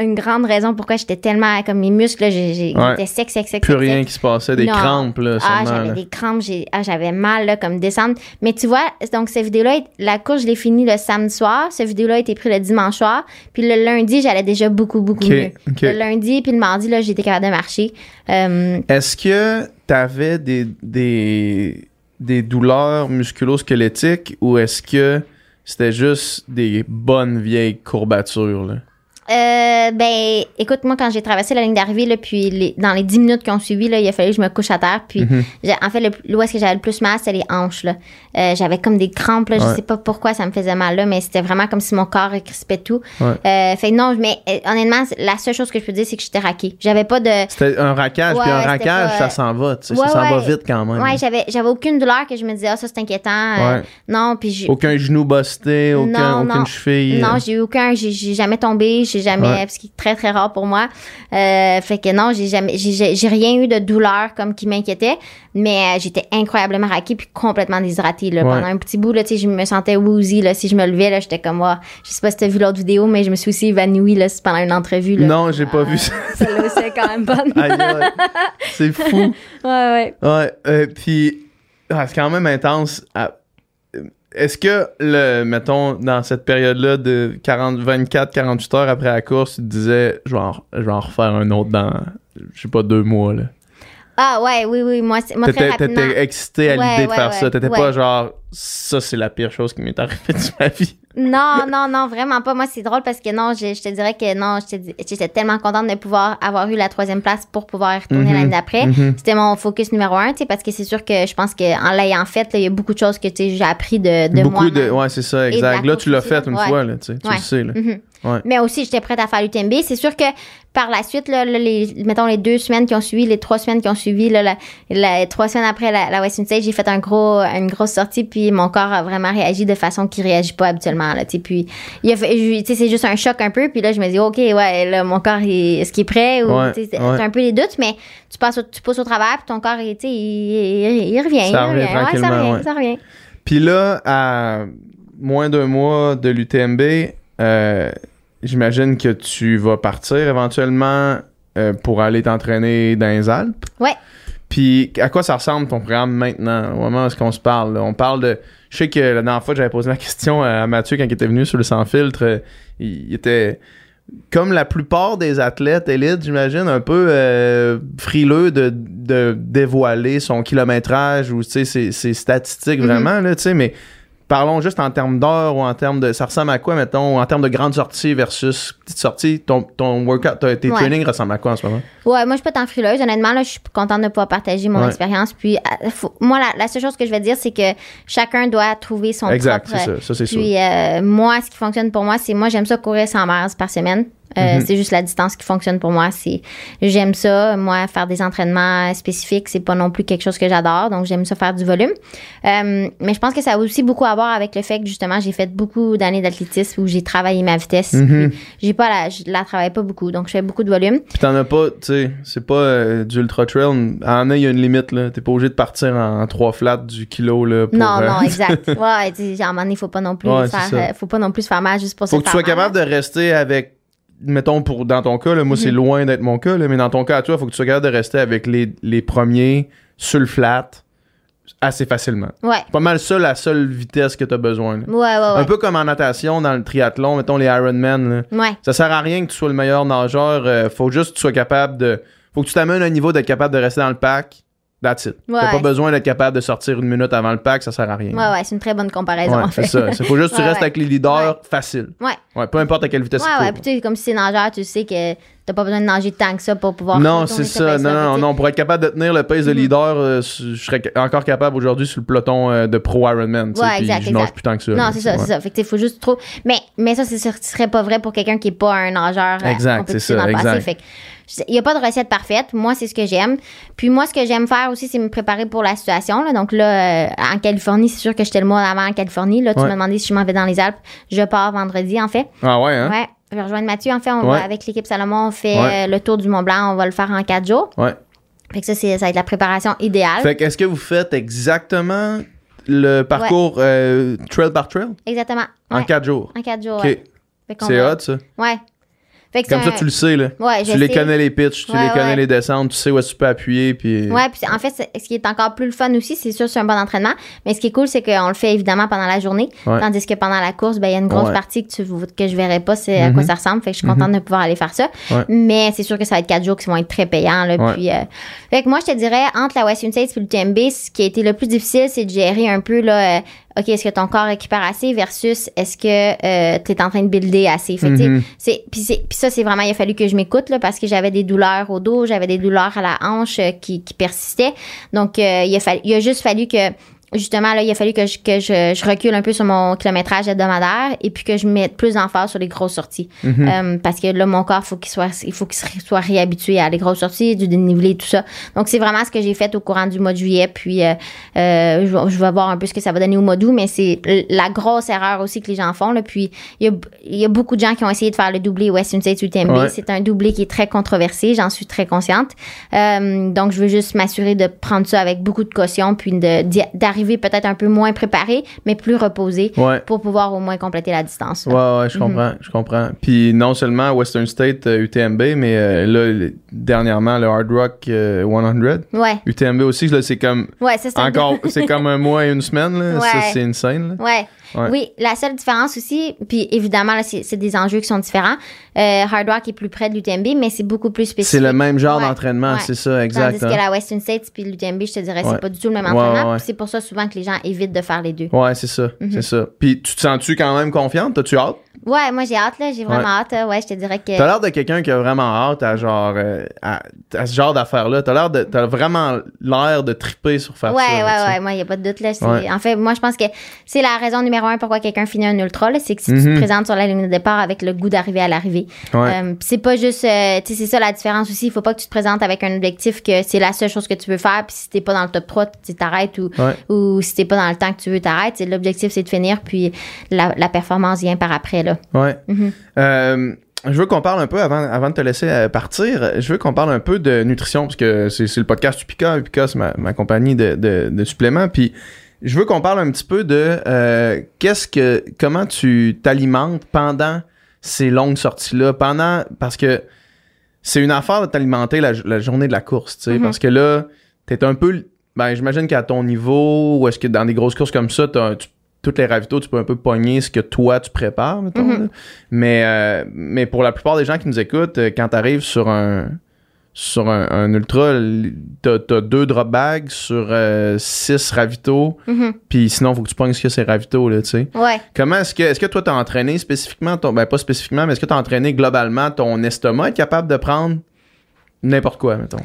une grande raison pourquoi j'étais tellement, comme mes muscles, j'ai- Ouais. j'étais sec, sec, sec. Plus sec, rien sec. qui se passait, des Non. crampes, là, Ah, j'avais des crampes, j'ai, ah, j'avais mal, là, comme descendre. Mais tu vois, donc, cette vidéo-là, la course, je l'ai finie le samedi soir. Cette vidéo-là a été prise le dimanche soir. Puis le lundi, j'allais déjà beaucoup, beaucoup mieux. Le lundi, puis le mardi, là, j'étais capable de marcher. Euh, Est-ce que t'avais des, des, des douleurs musculo-squelettiques ou est-ce que c'était juste des bonnes vieilles courbatures, là? Euh, ben, écoute, moi, quand j'ai traversé la ligne d'arrivée, là, puis les- dans les 10 minutes qui ont suivi, là, il a fallu que je me couche à terre. Puis, Mhm. en fait, le, où est-ce que j'avais le plus mal, c'était les hanches, là. Euh, j'avais comme des crampes, là. Ouais. Je sais pas pourquoi ça me faisait mal, là, mais c'était vraiment comme si mon corps crispait tout. Ouais. Euh, fait que non, mais euh, honnêtement, la seule chose que je peux dire, c'est que j'étais raquée. J'avais pas de. C'était un raquage, Ouais, puis un raquage, pas- ça s'en va, tu sais, ça s'en va vite quand même. Ouais, j'avais, j'avais aucune douleur que je me disais, ah, ça, c'est inquiétant. Non, puis j'ai. Aucun genou busté, aucun, Non, aucune non. cheville. Non, j'ai eu aucun, j'ai, j'ai jamais tombé, j'ai jamais, Ouais. ce qui est très très rare pour moi. Euh, fait que non, j'ai jamais, j'ai, rien eu de douleur comme qui m'inquiétait, mais euh, j'étais incroyablement raquée puis complètement déshydratée là. Ouais. Pendant un petit bout là, tu sais, je me sentais woozy là. Si je me levais là, j'étais comme, ah, je sais pas si t'as vu l'autre vidéo, mais je me suis aussi évanouie là pendant une entrevue là. Non, j'ai pas vu ça. Celle-là aussi est quand même bonne. C'est fou. ouais, ouais. Ouais, euh, puis ah, c'est quand même intense. Ah, euh, Est-ce que, le, mettons, dans cette période-là de 40, 24, 48 heures après la course, tu disais, je vais en, je vais en refaire un autre dans, je sais pas, deux mois, là? Ah ouais, oui, oui, moi, c'est, moi très T'étais rapidement. t'étais excité à Ouais, l'idée de ouais, faire ouais, ça. T'étais pas genre, ça, c'est la pire chose qui m'est arrivée de ma vie. Non, non, non, vraiment pas. Moi, c'est drôle parce que non, je, je te dirais que non, j'étais tellement contente de pouvoir avoir eu la troisième place pour pouvoir y retourner Mhm. l'année d'après. Mhm. C'était mon focus numéro un, tu sais, parce que c'est sûr que je pense qu'en l'ayant fait, il y a beaucoup de choses que j'ai appris de, de Beaucoup moi. de. Ouais, c'est ça, exact. Là, tu l'as fait une fois, là, tu sais. Tu le sais, là. Mhm. Ouais. Mais aussi, j'étais prête à faire l'UTMB. C'est sûr que par la suite, là, là, les, mettons les deux semaines qui ont suivi, les trois semaines qui ont suivi, là, la, la- trois semaines après la, la Western Stage, j'ai fait un gros, une grosse sortie, puis mon corps a vraiment réagi de façon qu'il réagit pas habituellement. Là, tu sais. puis c'est juste un choc un peu, puis là je me dis ok ouais là mon corps il- est-ce qu'il est prêt? Ou Ouais, un peu les doutes, mais tu passes au, tu pousses au travers, puis ton corps il, tu sais, il, il- il revient, Ça revient Ouais, ça tranquillement, revient, ouais. ça revient. Puis là, à moins d'un mois de l'UTMB, euh, j'imagine que tu vas partir éventuellement euh, pour aller t'entraîner dans les Alpes. Ouais. Puis à quoi ça ressemble ton programme maintenant, au moment où est-ce qu'on se parle? là? On parle de... Je sais que la dernière fois, j'avais posé la question à Mathieu quand il était venu sur le Sans Filtre. euh, Il, était comme la plupart des athlètes élites, j'imagine, un peu euh, frileux de, de dévoiler son kilométrage ou ses, ses statistiques Mhm. vraiment, là, tu sais, mais parlons juste en termes d'heures ou en termes de. Ça ressemble à quoi, mettons, en termes de grandes sorties versus petite sortie, ton, ton workout, tes tes Ouais. trainings ressemblent à quoi en ce moment? Ouais, moi, je suis pas tant frileuse. Honnêtement, là, je suis contente de pouvoir partager mon Ouais. expérience. Puis, euh, faut- moi, la, la seule chose que je vais dire, c'est que chacun doit trouver son Exact, propre. c'est ça, ça c'est sûr. Puis, euh, moi, ce qui fonctionne pour moi, c'est moi, j'aime ça courir 100 miles par semaine. Euh, Mhm. C'est juste la distance qui fonctionne pour moi. C'est j'aime ça. Moi, faire des entraînements spécifiques, c'est pas non plus quelque chose que j'adore. Donc, j'aime ça faire du volume. Euh, mais je pense que ça a aussi beaucoup à voir avec le fait que justement, j'ai fait beaucoup d'années d'athlétisme où j'ai travaillé ma vitesse. Mhm. Puis, j'ai pas la, je la travaille pas beaucoup. Donc, je fais beaucoup de volume. Puis t'en as pas, tu sais, c'est pas euh, du ultra trail. En il y a une limite, là. T'es pas obligé de partir en, trois flats du kilo, là. Pour, Non, euh, non, exact. Ouais, tu sais, à un moment donné, faut pas non plus Ouais, faire, faut pas non plus se faire mal juste pour Faut se que tu sois mal. capable de rester avec, mettons, pour, dans ton cas, là, moi, c'est Mhm. loin d'être mon cas, là, mais dans ton cas, à toi, faut que tu sois capable de rester avec les, les premiers sur le flat assez facilement. Ouais. Pas mal ça, la seule vitesse que t'as besoin, là. Ouais, ouais, ouais. Un peu comme en natation, dans le triathlon, mettons les Ironman, là. Ouais. Ça sert à rien que tu sois le meilleur nageur. euh, faut juste que tu sois capable de. Faut que tu t'amènes à un niveau d'être capable de rester dans le pack That's it. Ouais, T'as pas ouais. besoin d'être capable de sortir une minute avant le pack, ça sert à rien. Ouais, ouais, c'est une très bonne comparaison, Ouais, en fait. c'est ça. Il faut juste que tu restes avec les leaders facile. Ouais. Ouais, peu importe à quelle vitesse Ouais, tu ouais. Puis, comme si c'est nageur, tu sais que t'as pas besoin de nager tant que ça pour pouvoir. Non, c'est ce ça. Non, non, non. Pour être capable de tenir le pace de Mhm. leader, euh, je serais encore capable aujourd'hui sur le peloton euh, de pro Ironman. Ouais, exact, Je nage exact. plus tant que ça. Non, c'est ça, c'est ça. Fait que, faut juste trop. Mais, mais ça, c'est sûr, ce serait pas vrai pour quelqu'un qui est pas un nageur. euh, Exact, c'est ça, exact. Il n'y a pas de recette parfaite. Moi, c'est ce que j'aime. Puis moi, ce que j'aime faire aussi, c'est me préparer pour la situation. Là. Donc là, euh, en Californie, c'est sûr que j'étais le mois avant en Californie. Là, tu Ouais. m'as demandé si je m'en vais dans les Alpes. Je pars vendredi, en fait. Ah ouais, hein? Ouais. Je vais rejoindre Mathieu. En fait, on Ouais. va avec l'équipe Salomon, on fait Ouais. euh, le tour du Mont Blanc. On va le faire en quatre jours. Ouais. Fait que ça, c'est, ça va être la préparation idéale. Fait que est-ce que vous faites exactement le parcours euh, trail par trail? Exactement. en quatre jours? En quatre jours. Ok. ouais. Fait qu'on C'est hot, ça. Ouais. Fait que Comme ça, un- tu le sais, là. Ouais, tu les sais. connais les pitchs, tu Ouais, les connais les descentes, tu sais où est-ce que tu peux appuyer, puis... Ouais, puis en fait, ce qui est encore plus le fun aussi, c'est sûr, c'est un bon entraînement. Mais ce qui est cool, c'est qu'on le fait évidemment pendant la journée. Ouais. Tandis que pendant la course, ben, il y a une grosse partie que, tu, que je verrai pas, c'est à quoi Mhm. ça ressemble. Fait que je suis contente de pouvoir aller faire ça. Ouais. Mais c'est sûr que ça va être quatre jours qui vont être très payants. Là, puis, euh, fait que moi, je te dirais, entre la Western States et le TMB, ce qui a été le plus difficile, c'est de gérer un peu, là, euh, OK, est-ce que ton corps récupère assez versus est-ce que tu es en train de builder assez? Fait Mhm. c'est puis c'est puis ça c'est vraiment il a fallu que je m'écoute là parce que j'avais des douleurs au dos j'avais des douleurs à la hanche euh, qui, qui persistaient donc euh, il a fallu il a juste fallu que justement là il a fallu que je, que je, je recule un peu sur mon kilométrage hebdomadaire et puis que je mette plus d'emphase sur les grosses sorties Mhm. Euh, parce que là mon corps faut qu'il soit il faut qu'il soit réhabitué à les grosses sorties du dénivelé tout ça donc c'est vraiment ce que j'ai fait au courant du mois de juillet puis euh, euh, je, vais- je vais voir un peu ce que ça va donner au mois d'août mais c'est la grosse erreur aussi que les gens font là puis il y a, il y a beaucoup de gens qui ont essayé de faire le doublé Western States UTMB. Ouais. C'est un doublé qui est très controversé, j'en suis très consciente. Euh, donc, je veux juste m'assurer de prendre ça avec beaucoup de caution, puis de- peut-être un peu moins préparé, mais plus reposé Ouais. pour pouvoir au moins compléter la distance. Ouais, ouais, je comprends, je comprends. Puis non seulement Western State euh, UTMB, mais euh, là, dernièrement, le Hard Rock euh, 100. Ouais, UTMB aussi, là, c'est comme ouais, c'est encore, c'est comme un mois et une semaine, là. Ça, c'est insane, là. Ouais. Ouais. Oui, la seule différence aussi, puis évidemment, là, c'est c'est des enjeux qui sont différents. Euh, Hard Rock est plus près de l'UTMB, mais c'est beaucoup plus spécifique. C'est le même genre Ouais. d'entraînement, Ouais. c'est ça, exact. Tandis hein. que la Western States puis l'UTMB, je te dirais, Ouais. c'est pas du tout le même Ouais, entraînement. ouais, ouais. puis C'est pour ça souvent que les gens évitent de faire les deux. Ouais, c'est ça, Mhm. c'est ça. Puis tu te sens-tu quand même confiante? T'as-tu hâte? Ouais, moi j'ai hâte là, j'ai vraiment Ouais. hâte. Ouais, je te dirais que. T'as l'air de quelqu'un qui a vraiment hâte à genre euh, à, à ce genre d'affaires-là. T'as l'air de t'as vraiment l'air de triper sur faire Ouais, ça. ouais, sais. ouais, moi, il n'y a pas de doute. Là, Ouais. En fait, moi, je pense que c'est la raison numéro un pourquoi quelqu'un finit un ultra. C'est que si tu Mhm. te présentes sur la ligne de départ avec le goût d'arriver à l'arrivée. Ouais. Euh, c'est pas juste. euh, tu sais, c'est ça la différence aussi. Il faut pas que tu te présentes avec un objectif que c'est la seule chose que tu veux faire. Puis si t'es pas dans le top 3, tu t'arrêtes ou, Ouais. ou si t'es pas dans le temps que tu veux, t'arrêtes. L'objectif, c'est de finir. Puis la, la performance vient par après. Là. Ouais. Mhm. Euh, je veux qu'on parle un peu, avant, avant de te laisser partir, je veux qu'on parle un peu de nutrition, parce que c'est le podcast Upika. Upika, c'est ma, ma compagnie de, de, de suppléments. Puis je veux qu'on parle un petit peu de euh, qu'est-ce que comment tu t'alimentes pendant ces longues sorties-là? Pendant parce que c'est une affaire de t'alimenter la, la journée de la course, tu sais, Mhm. parce que là, t'es un peu. Ben, j'imagine qu'à ton niveau, ou est-ce que dans des grosses courses comme ça, t'as un- tu- toutes les ravitaux, tu peux un peu pogner ce que toi tu prépares, mettons. Mhm. là. Mais, euh, mais pour la plupart des gens qui nous écoutent, euh, quand t'arrives sur un sur un, un ultra, t'as as deux drop bags sur euh, six ravitaux, Mhm. puis sinon faut que tu pognes ce que c'est ravitaux là, tu sais. Ouais. Comment est-ce que est-ce que toi t'as entraîné spécifiquement ton ben pas spécifiquement, mais est-ce que t'as entraîné globalement ton estomac être capable de prendre n'importe quoi, mettons?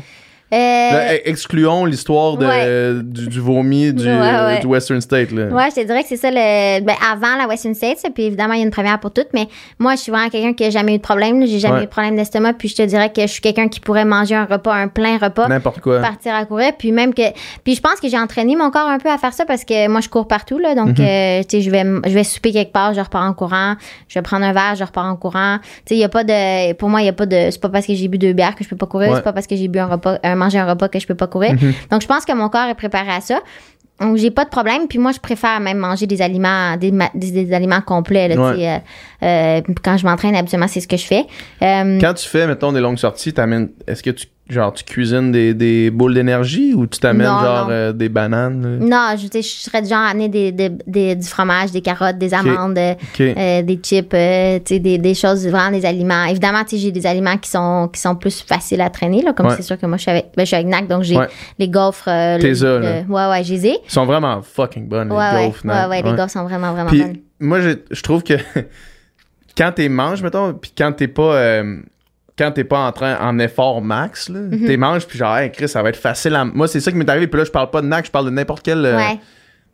Euh, Là, e- excluons l'histoire de- ouais. du, du vomi du, Ouais, ouais. du Western State là. Ouais, je te dirais que c'est ça le. Ben, avant la Western States, là, puis évidemment, il y a une première pour toutes, mais moi, je suis vraiment quelqu'un qui a jamais eu de problème. J'ai jamais eu de problème d'estomac, puis je te dirais que je suis quelqu'un qui pourrait manger un repas, un plein repas. N'importe quoi. partir à courir puis même que puis je pense que j'ai entraîné mon corps un peu à faire ça parce que moi je cours partout là donc Mhm. euh, tu sais je vais je vais souper quelque part je repars en courant je vais prendre un verre je repars en courant tu sais il y a pas de pour moi il y a pas de c'est pas parce que j'ai bu deux bières que je peux pas courir c'est pas parce que j'ai bu un repas un manger un repas que je peux pas courir. Mhm. donc je pense que mon corps est préparé à ça. Donc j'ai pas de problème. Puis moi je préfère même manger des aliments des, des, des aliments complets là, euh, euh, quand je m'entraîne habituellement c'est ce que je fais. Euh, Quand tu fais mettons des longues sorties, est-ce que tu genre, tu cuisines des, des boules d'énergie ou tu t'amènes Non, genre non. euh, des bananes? là? Non, je, serais du genre à amener des, des- des- du fromage, des carottes, des amandes, euh, euh, des chips, euh, des, choses, vraiment des aliments. Évidemment, j'ai des aliments qui sont, qui sont plus faciles à traîner, là, comme Ouais. c'est sûr que moi, je suis avec, ben, je suis avec NAC, donc j'ai Ouais. les gaufres. T'es le- le- là. Ouais, ouais, je les ai. Ils sont vraiment fucking bonnes, Ouais, les ouais, gaufres. ouais, ouais, les gaufres sont vraiment, vraiment Puis, bonnes. moi, j'ai- je trouve que quand t'es manges, mettons, puis quand t'es pas. Quand t'es pas en train en effort max, là, Mhm. t'es manges, puis genre, hey, Chris, ça va être facile à. Moi, c'est ça qui m'est arrivé, puis là, je parle pas de NAC, je parle de n'importe quel. euh, Ouais.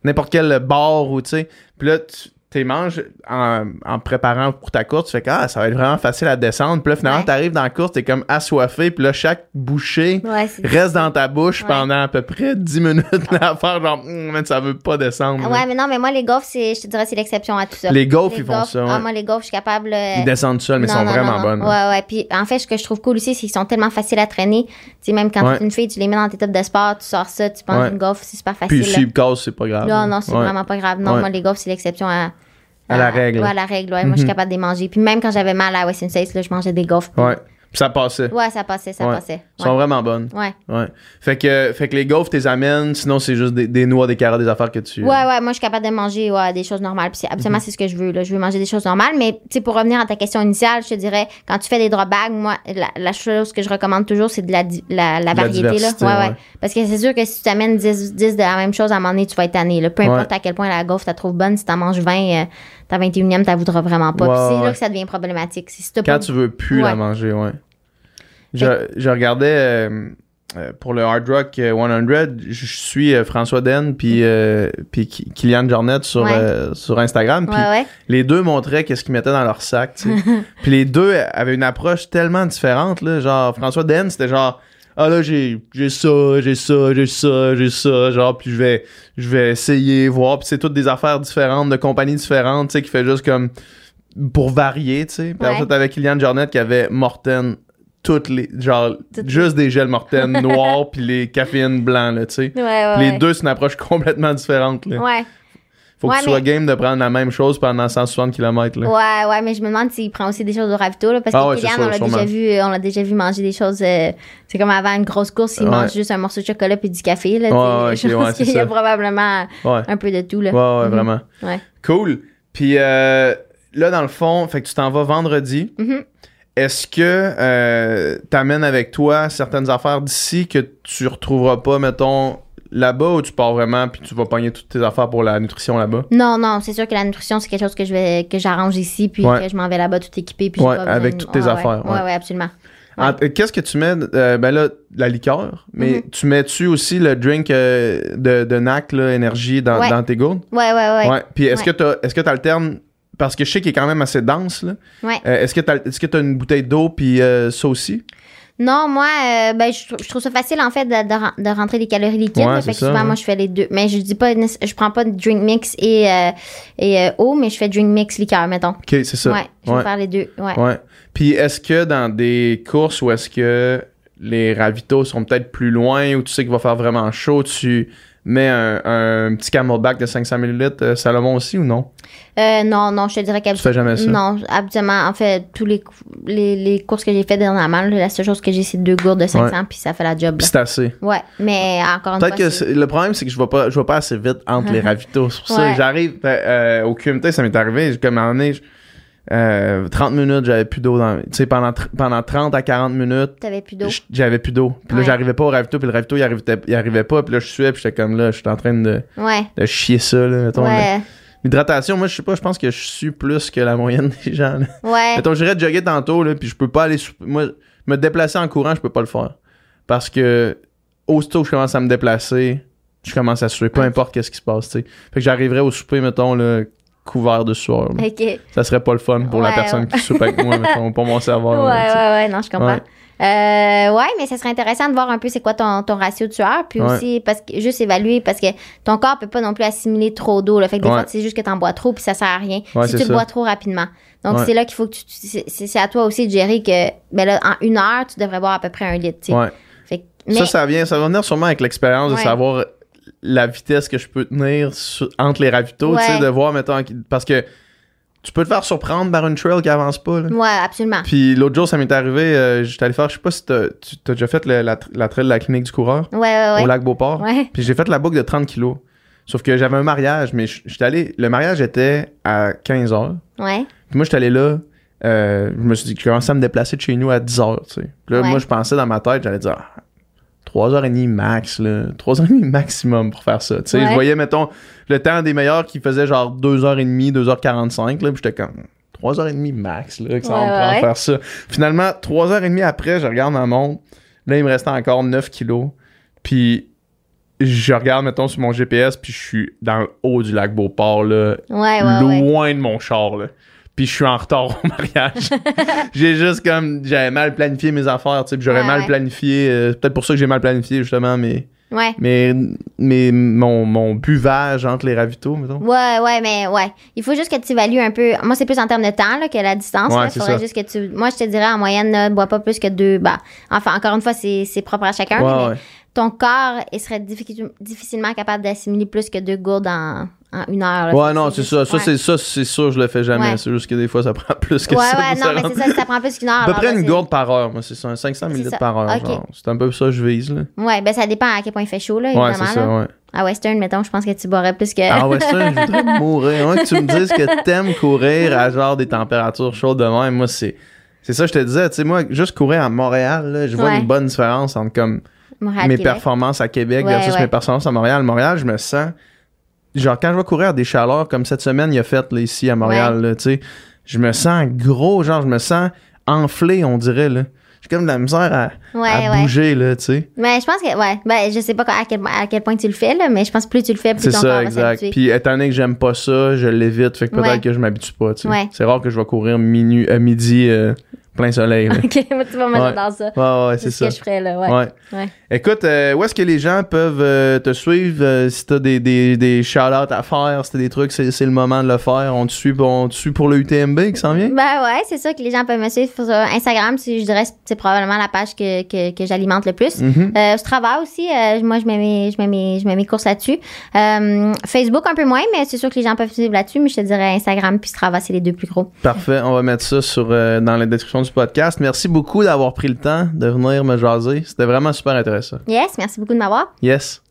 n'importe quel bar ou tu sais. Puis là, tu t'es manges en, en préparant pour ta course, tu fais que ah, ça va être vraiment facile à descendre. Puis là, finalement, Ouais. t'arrives dans la course, t'es comme assoiffé, puis là, chaque bouchée Ouais, reste dans ta bouche Ouais. pendant à peu près 10 minutes là, à faire genre, man, ça veut pas descendre. Ouais, mais non, mais moi, les gaufres, je te dirais, c'est l'exception à tout ça. Les gaufres, ils font ça. Ah, moi, les gaufres, je suis capable. euh, Ils descendent seuls, mais ils sont non, vraiment non, bonnes. hein. Ouais, ouais. Puis en fait, ce que je trouve cool aussi, c'est qu'ils sont tellement faciles à traîner. Tu sais, même quand tu es une fille, tu les mets dans tes top de sport, tu sors ça, tu penses Ouais. une gaufre, c'est super Puis facile. s'ils cassent, c'est pas grave. Non, non, c'est vraiment pas grave. Non, moi, les gaufres, c'est l'exception à. À la règle. Ouais, à la règle, ouais. Moi, je suis Mhm. capable de les manger. Puis même quand j'avais mal à Western States, là, je mangeais des gaufres. Ouais. Puis ça passait. Ouais, ça passait, ça Ouais. passait. Ils sont vraiment bonnes. Ouais. Ouais. Fait que, fait que les gaufres, t'es amènes, sinon c'est juste des, des noix, des carottes, des affaires que tu. Ouais, ouais, moi, je suis capable de manger ouais, des choses normales. Puis c'est absolument Mhm. c'est ce que je veux. Là. Je veux manger des choses normales. Mais, pour revenir à ta question initiale, je te dirais, quand tu fais des drop bags, moi, la, la chose que je recommande toujours, c'est de la, la, la la variété. Là. Ouais, ouais. Parce que c'est sûr que si tu t'amènes 10, 10 de la même chose, à un moment donné, tu vas être tanné. Là. Peu importe à quel point la gaufre, tu trouves bonne, si t'en manges 20, euh, ta 21e, t'en voudras vraiment pas. Puis c'est ouais. là que ça devient problématique. T'as Quand pas- tu veux plus la manger, ouais. Je, je regardais euh, euh, pour le Hard Rock euh, 100, je je suis euh, François Den puis euh, puis Kylian Jornet sur Ouais. euh, sur Instagram puis les deux montraient qu'est-ce qu'ils mettaient dans leur sac, puis les deux avaient une approche tellement différente là, genre François Den, c'était genre ah là j'ai j'ai ça, j'ai ça, j'ai ça, j'ai ça, genre puis je vais je vais essayer voir puis c'est toutes des affaires différentes de compagnies différentes, tu sais qui fait juste comme pour varier, tu sais. Puis Ouais. après, t'avais Kylian Jornet qui avait Morten, toutes les. Genre, juste des gels Morten noirs, puis les caféines blancs, là, tu sais. Ouais, ouais, Les deux, c'est une approche complètement différente, là. Ouais. Faut que Ouais, tu sois game de prendre la même chose pendant 160 km, là. Ouais, ouais, mais je me demande s'il prend aussi des choses au ravito, là, parce Ah que ouais, c'est Kylian, sûr, on l'a déjà vu, on l'a déjà vu manger des choses, euh, c'est comme avant une grosse course, il Ouais. mange juste un morceau de chocolat puis du café, là, tu je pense qu'il y a probablement un peu de tout, là. Ouais, ouais, Mhm. vraiment. Ouais. Cool. Puis euh, là, dans le fond, fait que tu t'en vas vendredi. Mhm. Est-ce que euh, t'amènes avec toi certaines affaires d'ici que tu retrouveras pas, mettons, là-bas ou tu pars vraiment puis tu vas pogner toutes tes affaires pour la nutrition là-bas? Non, non, c'est sûr que la nutrition, c'est quelque chose que je vais, que j'arrange ici, puis Ouais. que je m'en vais là-bas tout équipé, puis Ouais, avec toutes tes ouais, ouais. affaires, ouais. Ouais, absolument. Qu'est-ce que tu mets? euh, ben là, la liqueur, mais Mhm. tu mets-tu aussi le drink euh, de, de NAC, là, énergie, dans, tes gourdes? Ouais, ouais, ouais. Ouais. Puis est-ce que t'as- est-ce que tu alternes, parce que je sais qu'il est quand même assez dense, là. Ouais. Euh, est-ce que tu as une bouteille d'eau puis euh, ça aussi? Non, moi, euh, ben, je, je trouve ça facile, en fait, de, de, de rentrer les calories liquides. Ouais, là. c'est fait que ça, souvent, ouais. moi, je fais les deux. Mais je dis pas, je prends pas de drink mix et, euh, et euh, eau, mais je fais drink mix liqueur, mettons. OK, c'est ça. Ouais, je vais faire les deux. Ouais. Ouais. Puis est-ce que dans des courses où est-ce que les ravitaux sont peut-être plus loin ou tu sais qu'il va faire vraiment chaud, tu mets un, un petit camelback de 500 ml euh, Salomon aussi ou non? Euh, non, non, je te dirais Tu fais jamais ça? Non, habituellement, en fait, tous les, les, les courses que j'ai fait dernièrement, la seule chose que j'ai, c'est deux gourdes de 500, puis ça fait la job. C'est assez. Ouais, mais encore une Peut-être fois, que c'est- c'est- le problème, c'est que je vais pas, je vais pas assez vite entre les ravitaux. C'est pour ça Ouais. que j'arrive euh, au QMT, ça m'est arrivé. Comme à un moment donné, je- euh, 30 minutes, j'avais plus d'eau dans. Tu sais, pendant, pendant 30 à 40 minutes, t'avais plus d'eau. j'avais plus d'eau. Puis là, Ouais. j'arrivais pas au ravito, puis le ravito, il arrivait, il arrivait pas. Puis là, je suais, puis j'étais comme là, j'étais en train de, Ouais, de chier ça, là. Mettons, ouais, L'hydratation, moi, je sais pas, je pense que je suis plus que la moyenne des gens. Là. ouais. Mettons, j'irais jogger tantôt, là, puis je peux pas aller. Moi, me déplacer en courant, je peux pas le faire. Parce que, aussitôt que je commence à me déplacer, je commence à suer, peu importe qu'est-ce qui se passe, tu sais. Fait que j'arriverais au souper, mettons, là, couvert de sueur. là. Ça serait pas le fun pour la personne ouais. qui soupe avec moi, mettons, pour mon Ouais, cerveau. ouais, ouais, non, je comprends. Ouais. Euh, ouais, mais ça serait intéressant de voir un peu c'est quoi ton, ton ratio de sueur, puis Ouais. aussi parce que juste évaluer parce que ton corps peut pas non plus assimiler trop d'eau. Là. Fait que des Ouais. fois c'est juste que t'en bois trop puis ça sert à rien. Ouais, si tu ça. le bois trop rapidement. Donc c'est là qu'il faut que tu c'est à toi aussi de gérer que ben là en une heure tu devrais boire à peu près un litre. Fait que- mais Ça, ça vient, ça va venir sûrement avec l'expérience de savoir la vitesse que je peux tenir sur- entre les ravitaux, tu sais, de voir, mettons, parce que tu peux te faire surprendre par une trail qui avance pas. Là. Ouais, absolument. Puis l'autre jour, ça m'est arrivé, euh, j'étais allé faire, je sais pas si t'as, tu as déjà fait le- la, la trail de la clinique du coureur? Ouais, ouais, ouais. au lac Beauport? Ouais. Puis j'ai fait la boucle de 30 kilos. Sauf que j'avais un mariage, mais j'étais allé. Le mariage était à 15 heures. Ouais. Puis moi, j'étais allé là. euh, je me suis dit que je commençais à me déplacer de chez nous à 10 heures, tu sais. Puis là, moi, je pensais dans ma tête, j'allais dire ah, 3h30 max, là. 3h30 maximum pour faire ça. Tu sais, Ouais. je voyais, mettons, le temps des meilleurs qui faisait genre 2h30, 2h45, là. Puis j'étais comme 3h30 max, là, que ça Ouais, me prendre ouais. faire ça. Finalement, 3h30 après, je regarde ma montre. Là, il me restait encore 9 kilos. Puis je regarde, mettons, sur mon GPS, puis je suis dans le haut du lac Beauport, là, loin de mon char, là. Puis je suis en retard au mariage. j'ai juste comme, j'avais mal planifié mes affaires, tu sais, j'aurais Ouais, mal ouais. planifié, euh, c'est peut-être pour ça que j'ai mal planifié, justement, mais, Ouais. mais, mais mon, mon buvage entre les ravitaux, mettons. Ouais, ouais, mais ouais. Il faut juste que tu évalues un peu. Moi, c'est plus en termes de temps là, que la distance. Ouais, faudrait ça. juste que tu. Moi, je te dirais en moyenne, ne bois pas plus que deux. Bah, enfin, encore une fois, c'est c'est propre à chacun. Ouais, mais ton corps, il serait difficile- difficilement capable d'assimiler plus que deux gourdes en, en une heure. là. Ouais, non, c'est ça. Ça, c'est ça, c'est sûr, je le fais jamais. Ouais. C'est juste que des fois, ça prend plus que Ouais, ça. ouais, non, mais c'est ça, ça prend plus qu'une heure. À peu près une gourde par heure, moi, c'est ça, 500 C'est ml par heure, Ok. genre. C'est un peu ça que je vise, là. Ouais, ben ça dépend à quel point il fait chaud, là, Ouais, c'est ça, là. ouais. À Western, mettons, je pense que tu boirais plus que. Ah ouais, ça, je voudrais mourir. Moi, que tu me dises que t'aimes courir à genre des températures chaudes de même, moi, c'est. C'est ça, je te disais, tu sais, moi, juste courir à Montréal, là, je vois Ouais. une bonne différence entre comme Montréal, mes Québec. performances à Québec Ouais, versus ouais. mes performances à Montréal. Montréal, je me sens. Genre, quand je vais courir à des chaleurs comme cette semaine, il a fait, là, ici à Montréal, là, tu sais, je me sens gros, genre, je me sens enflé, on dirait, là. J'ai comme de la misère à, Ouais, à ouais. bouger, là, tu sais. Mais je pense que, ouais, ben, je sais pas à quel, à quel point tu le fais, là, mais je pense que plus tu le fais, plus C'est ton ça, corps exact. Puis étant donné que j'aime pas ça, je l'évite, fait que peut-être Ouais. que je m'habitue pas, tu sais. Ouais. C'est rare que je vais courir minuit, à midi, euh, plein soleil, là. ok, moi, tu vas dans ça. Ouais, ouais, C'est c'est ce ça. que je ferais, là, ouais. Ouais. Ouais. Écoute, euh, où est-ce que les gens peuvent euh, te suivre euh, si t'as des, des, des shout-outs à faire, si t'as des trucs, c'est, c'est le moment de le faire? On te suit pour, on te suit pour le UTMB qui s'en vient? Ben ouais, c'est ça que les gens peuvent me suivre sur Instagram. si Je dirais que c'est probablement la page que, que, que j'alimente le plus. Mhm. Euh, Strava aussi, moi je mets mes, je mets mes, je mets mes courses là-dessus. Facebook un peu moins, mais c'est sûr que les gens peuvent suivre là-dessus. Mais je te dirais Instagram puis Strava, c'est les deux plus gros. Parfait, on va mettre ça sur, dans la description du podcast. Merci beaucoup d'avoir pris le temps de venir me jaser. C'était vraiment super intéressant. Yes, merci beaucoup de m'avoir. Yes.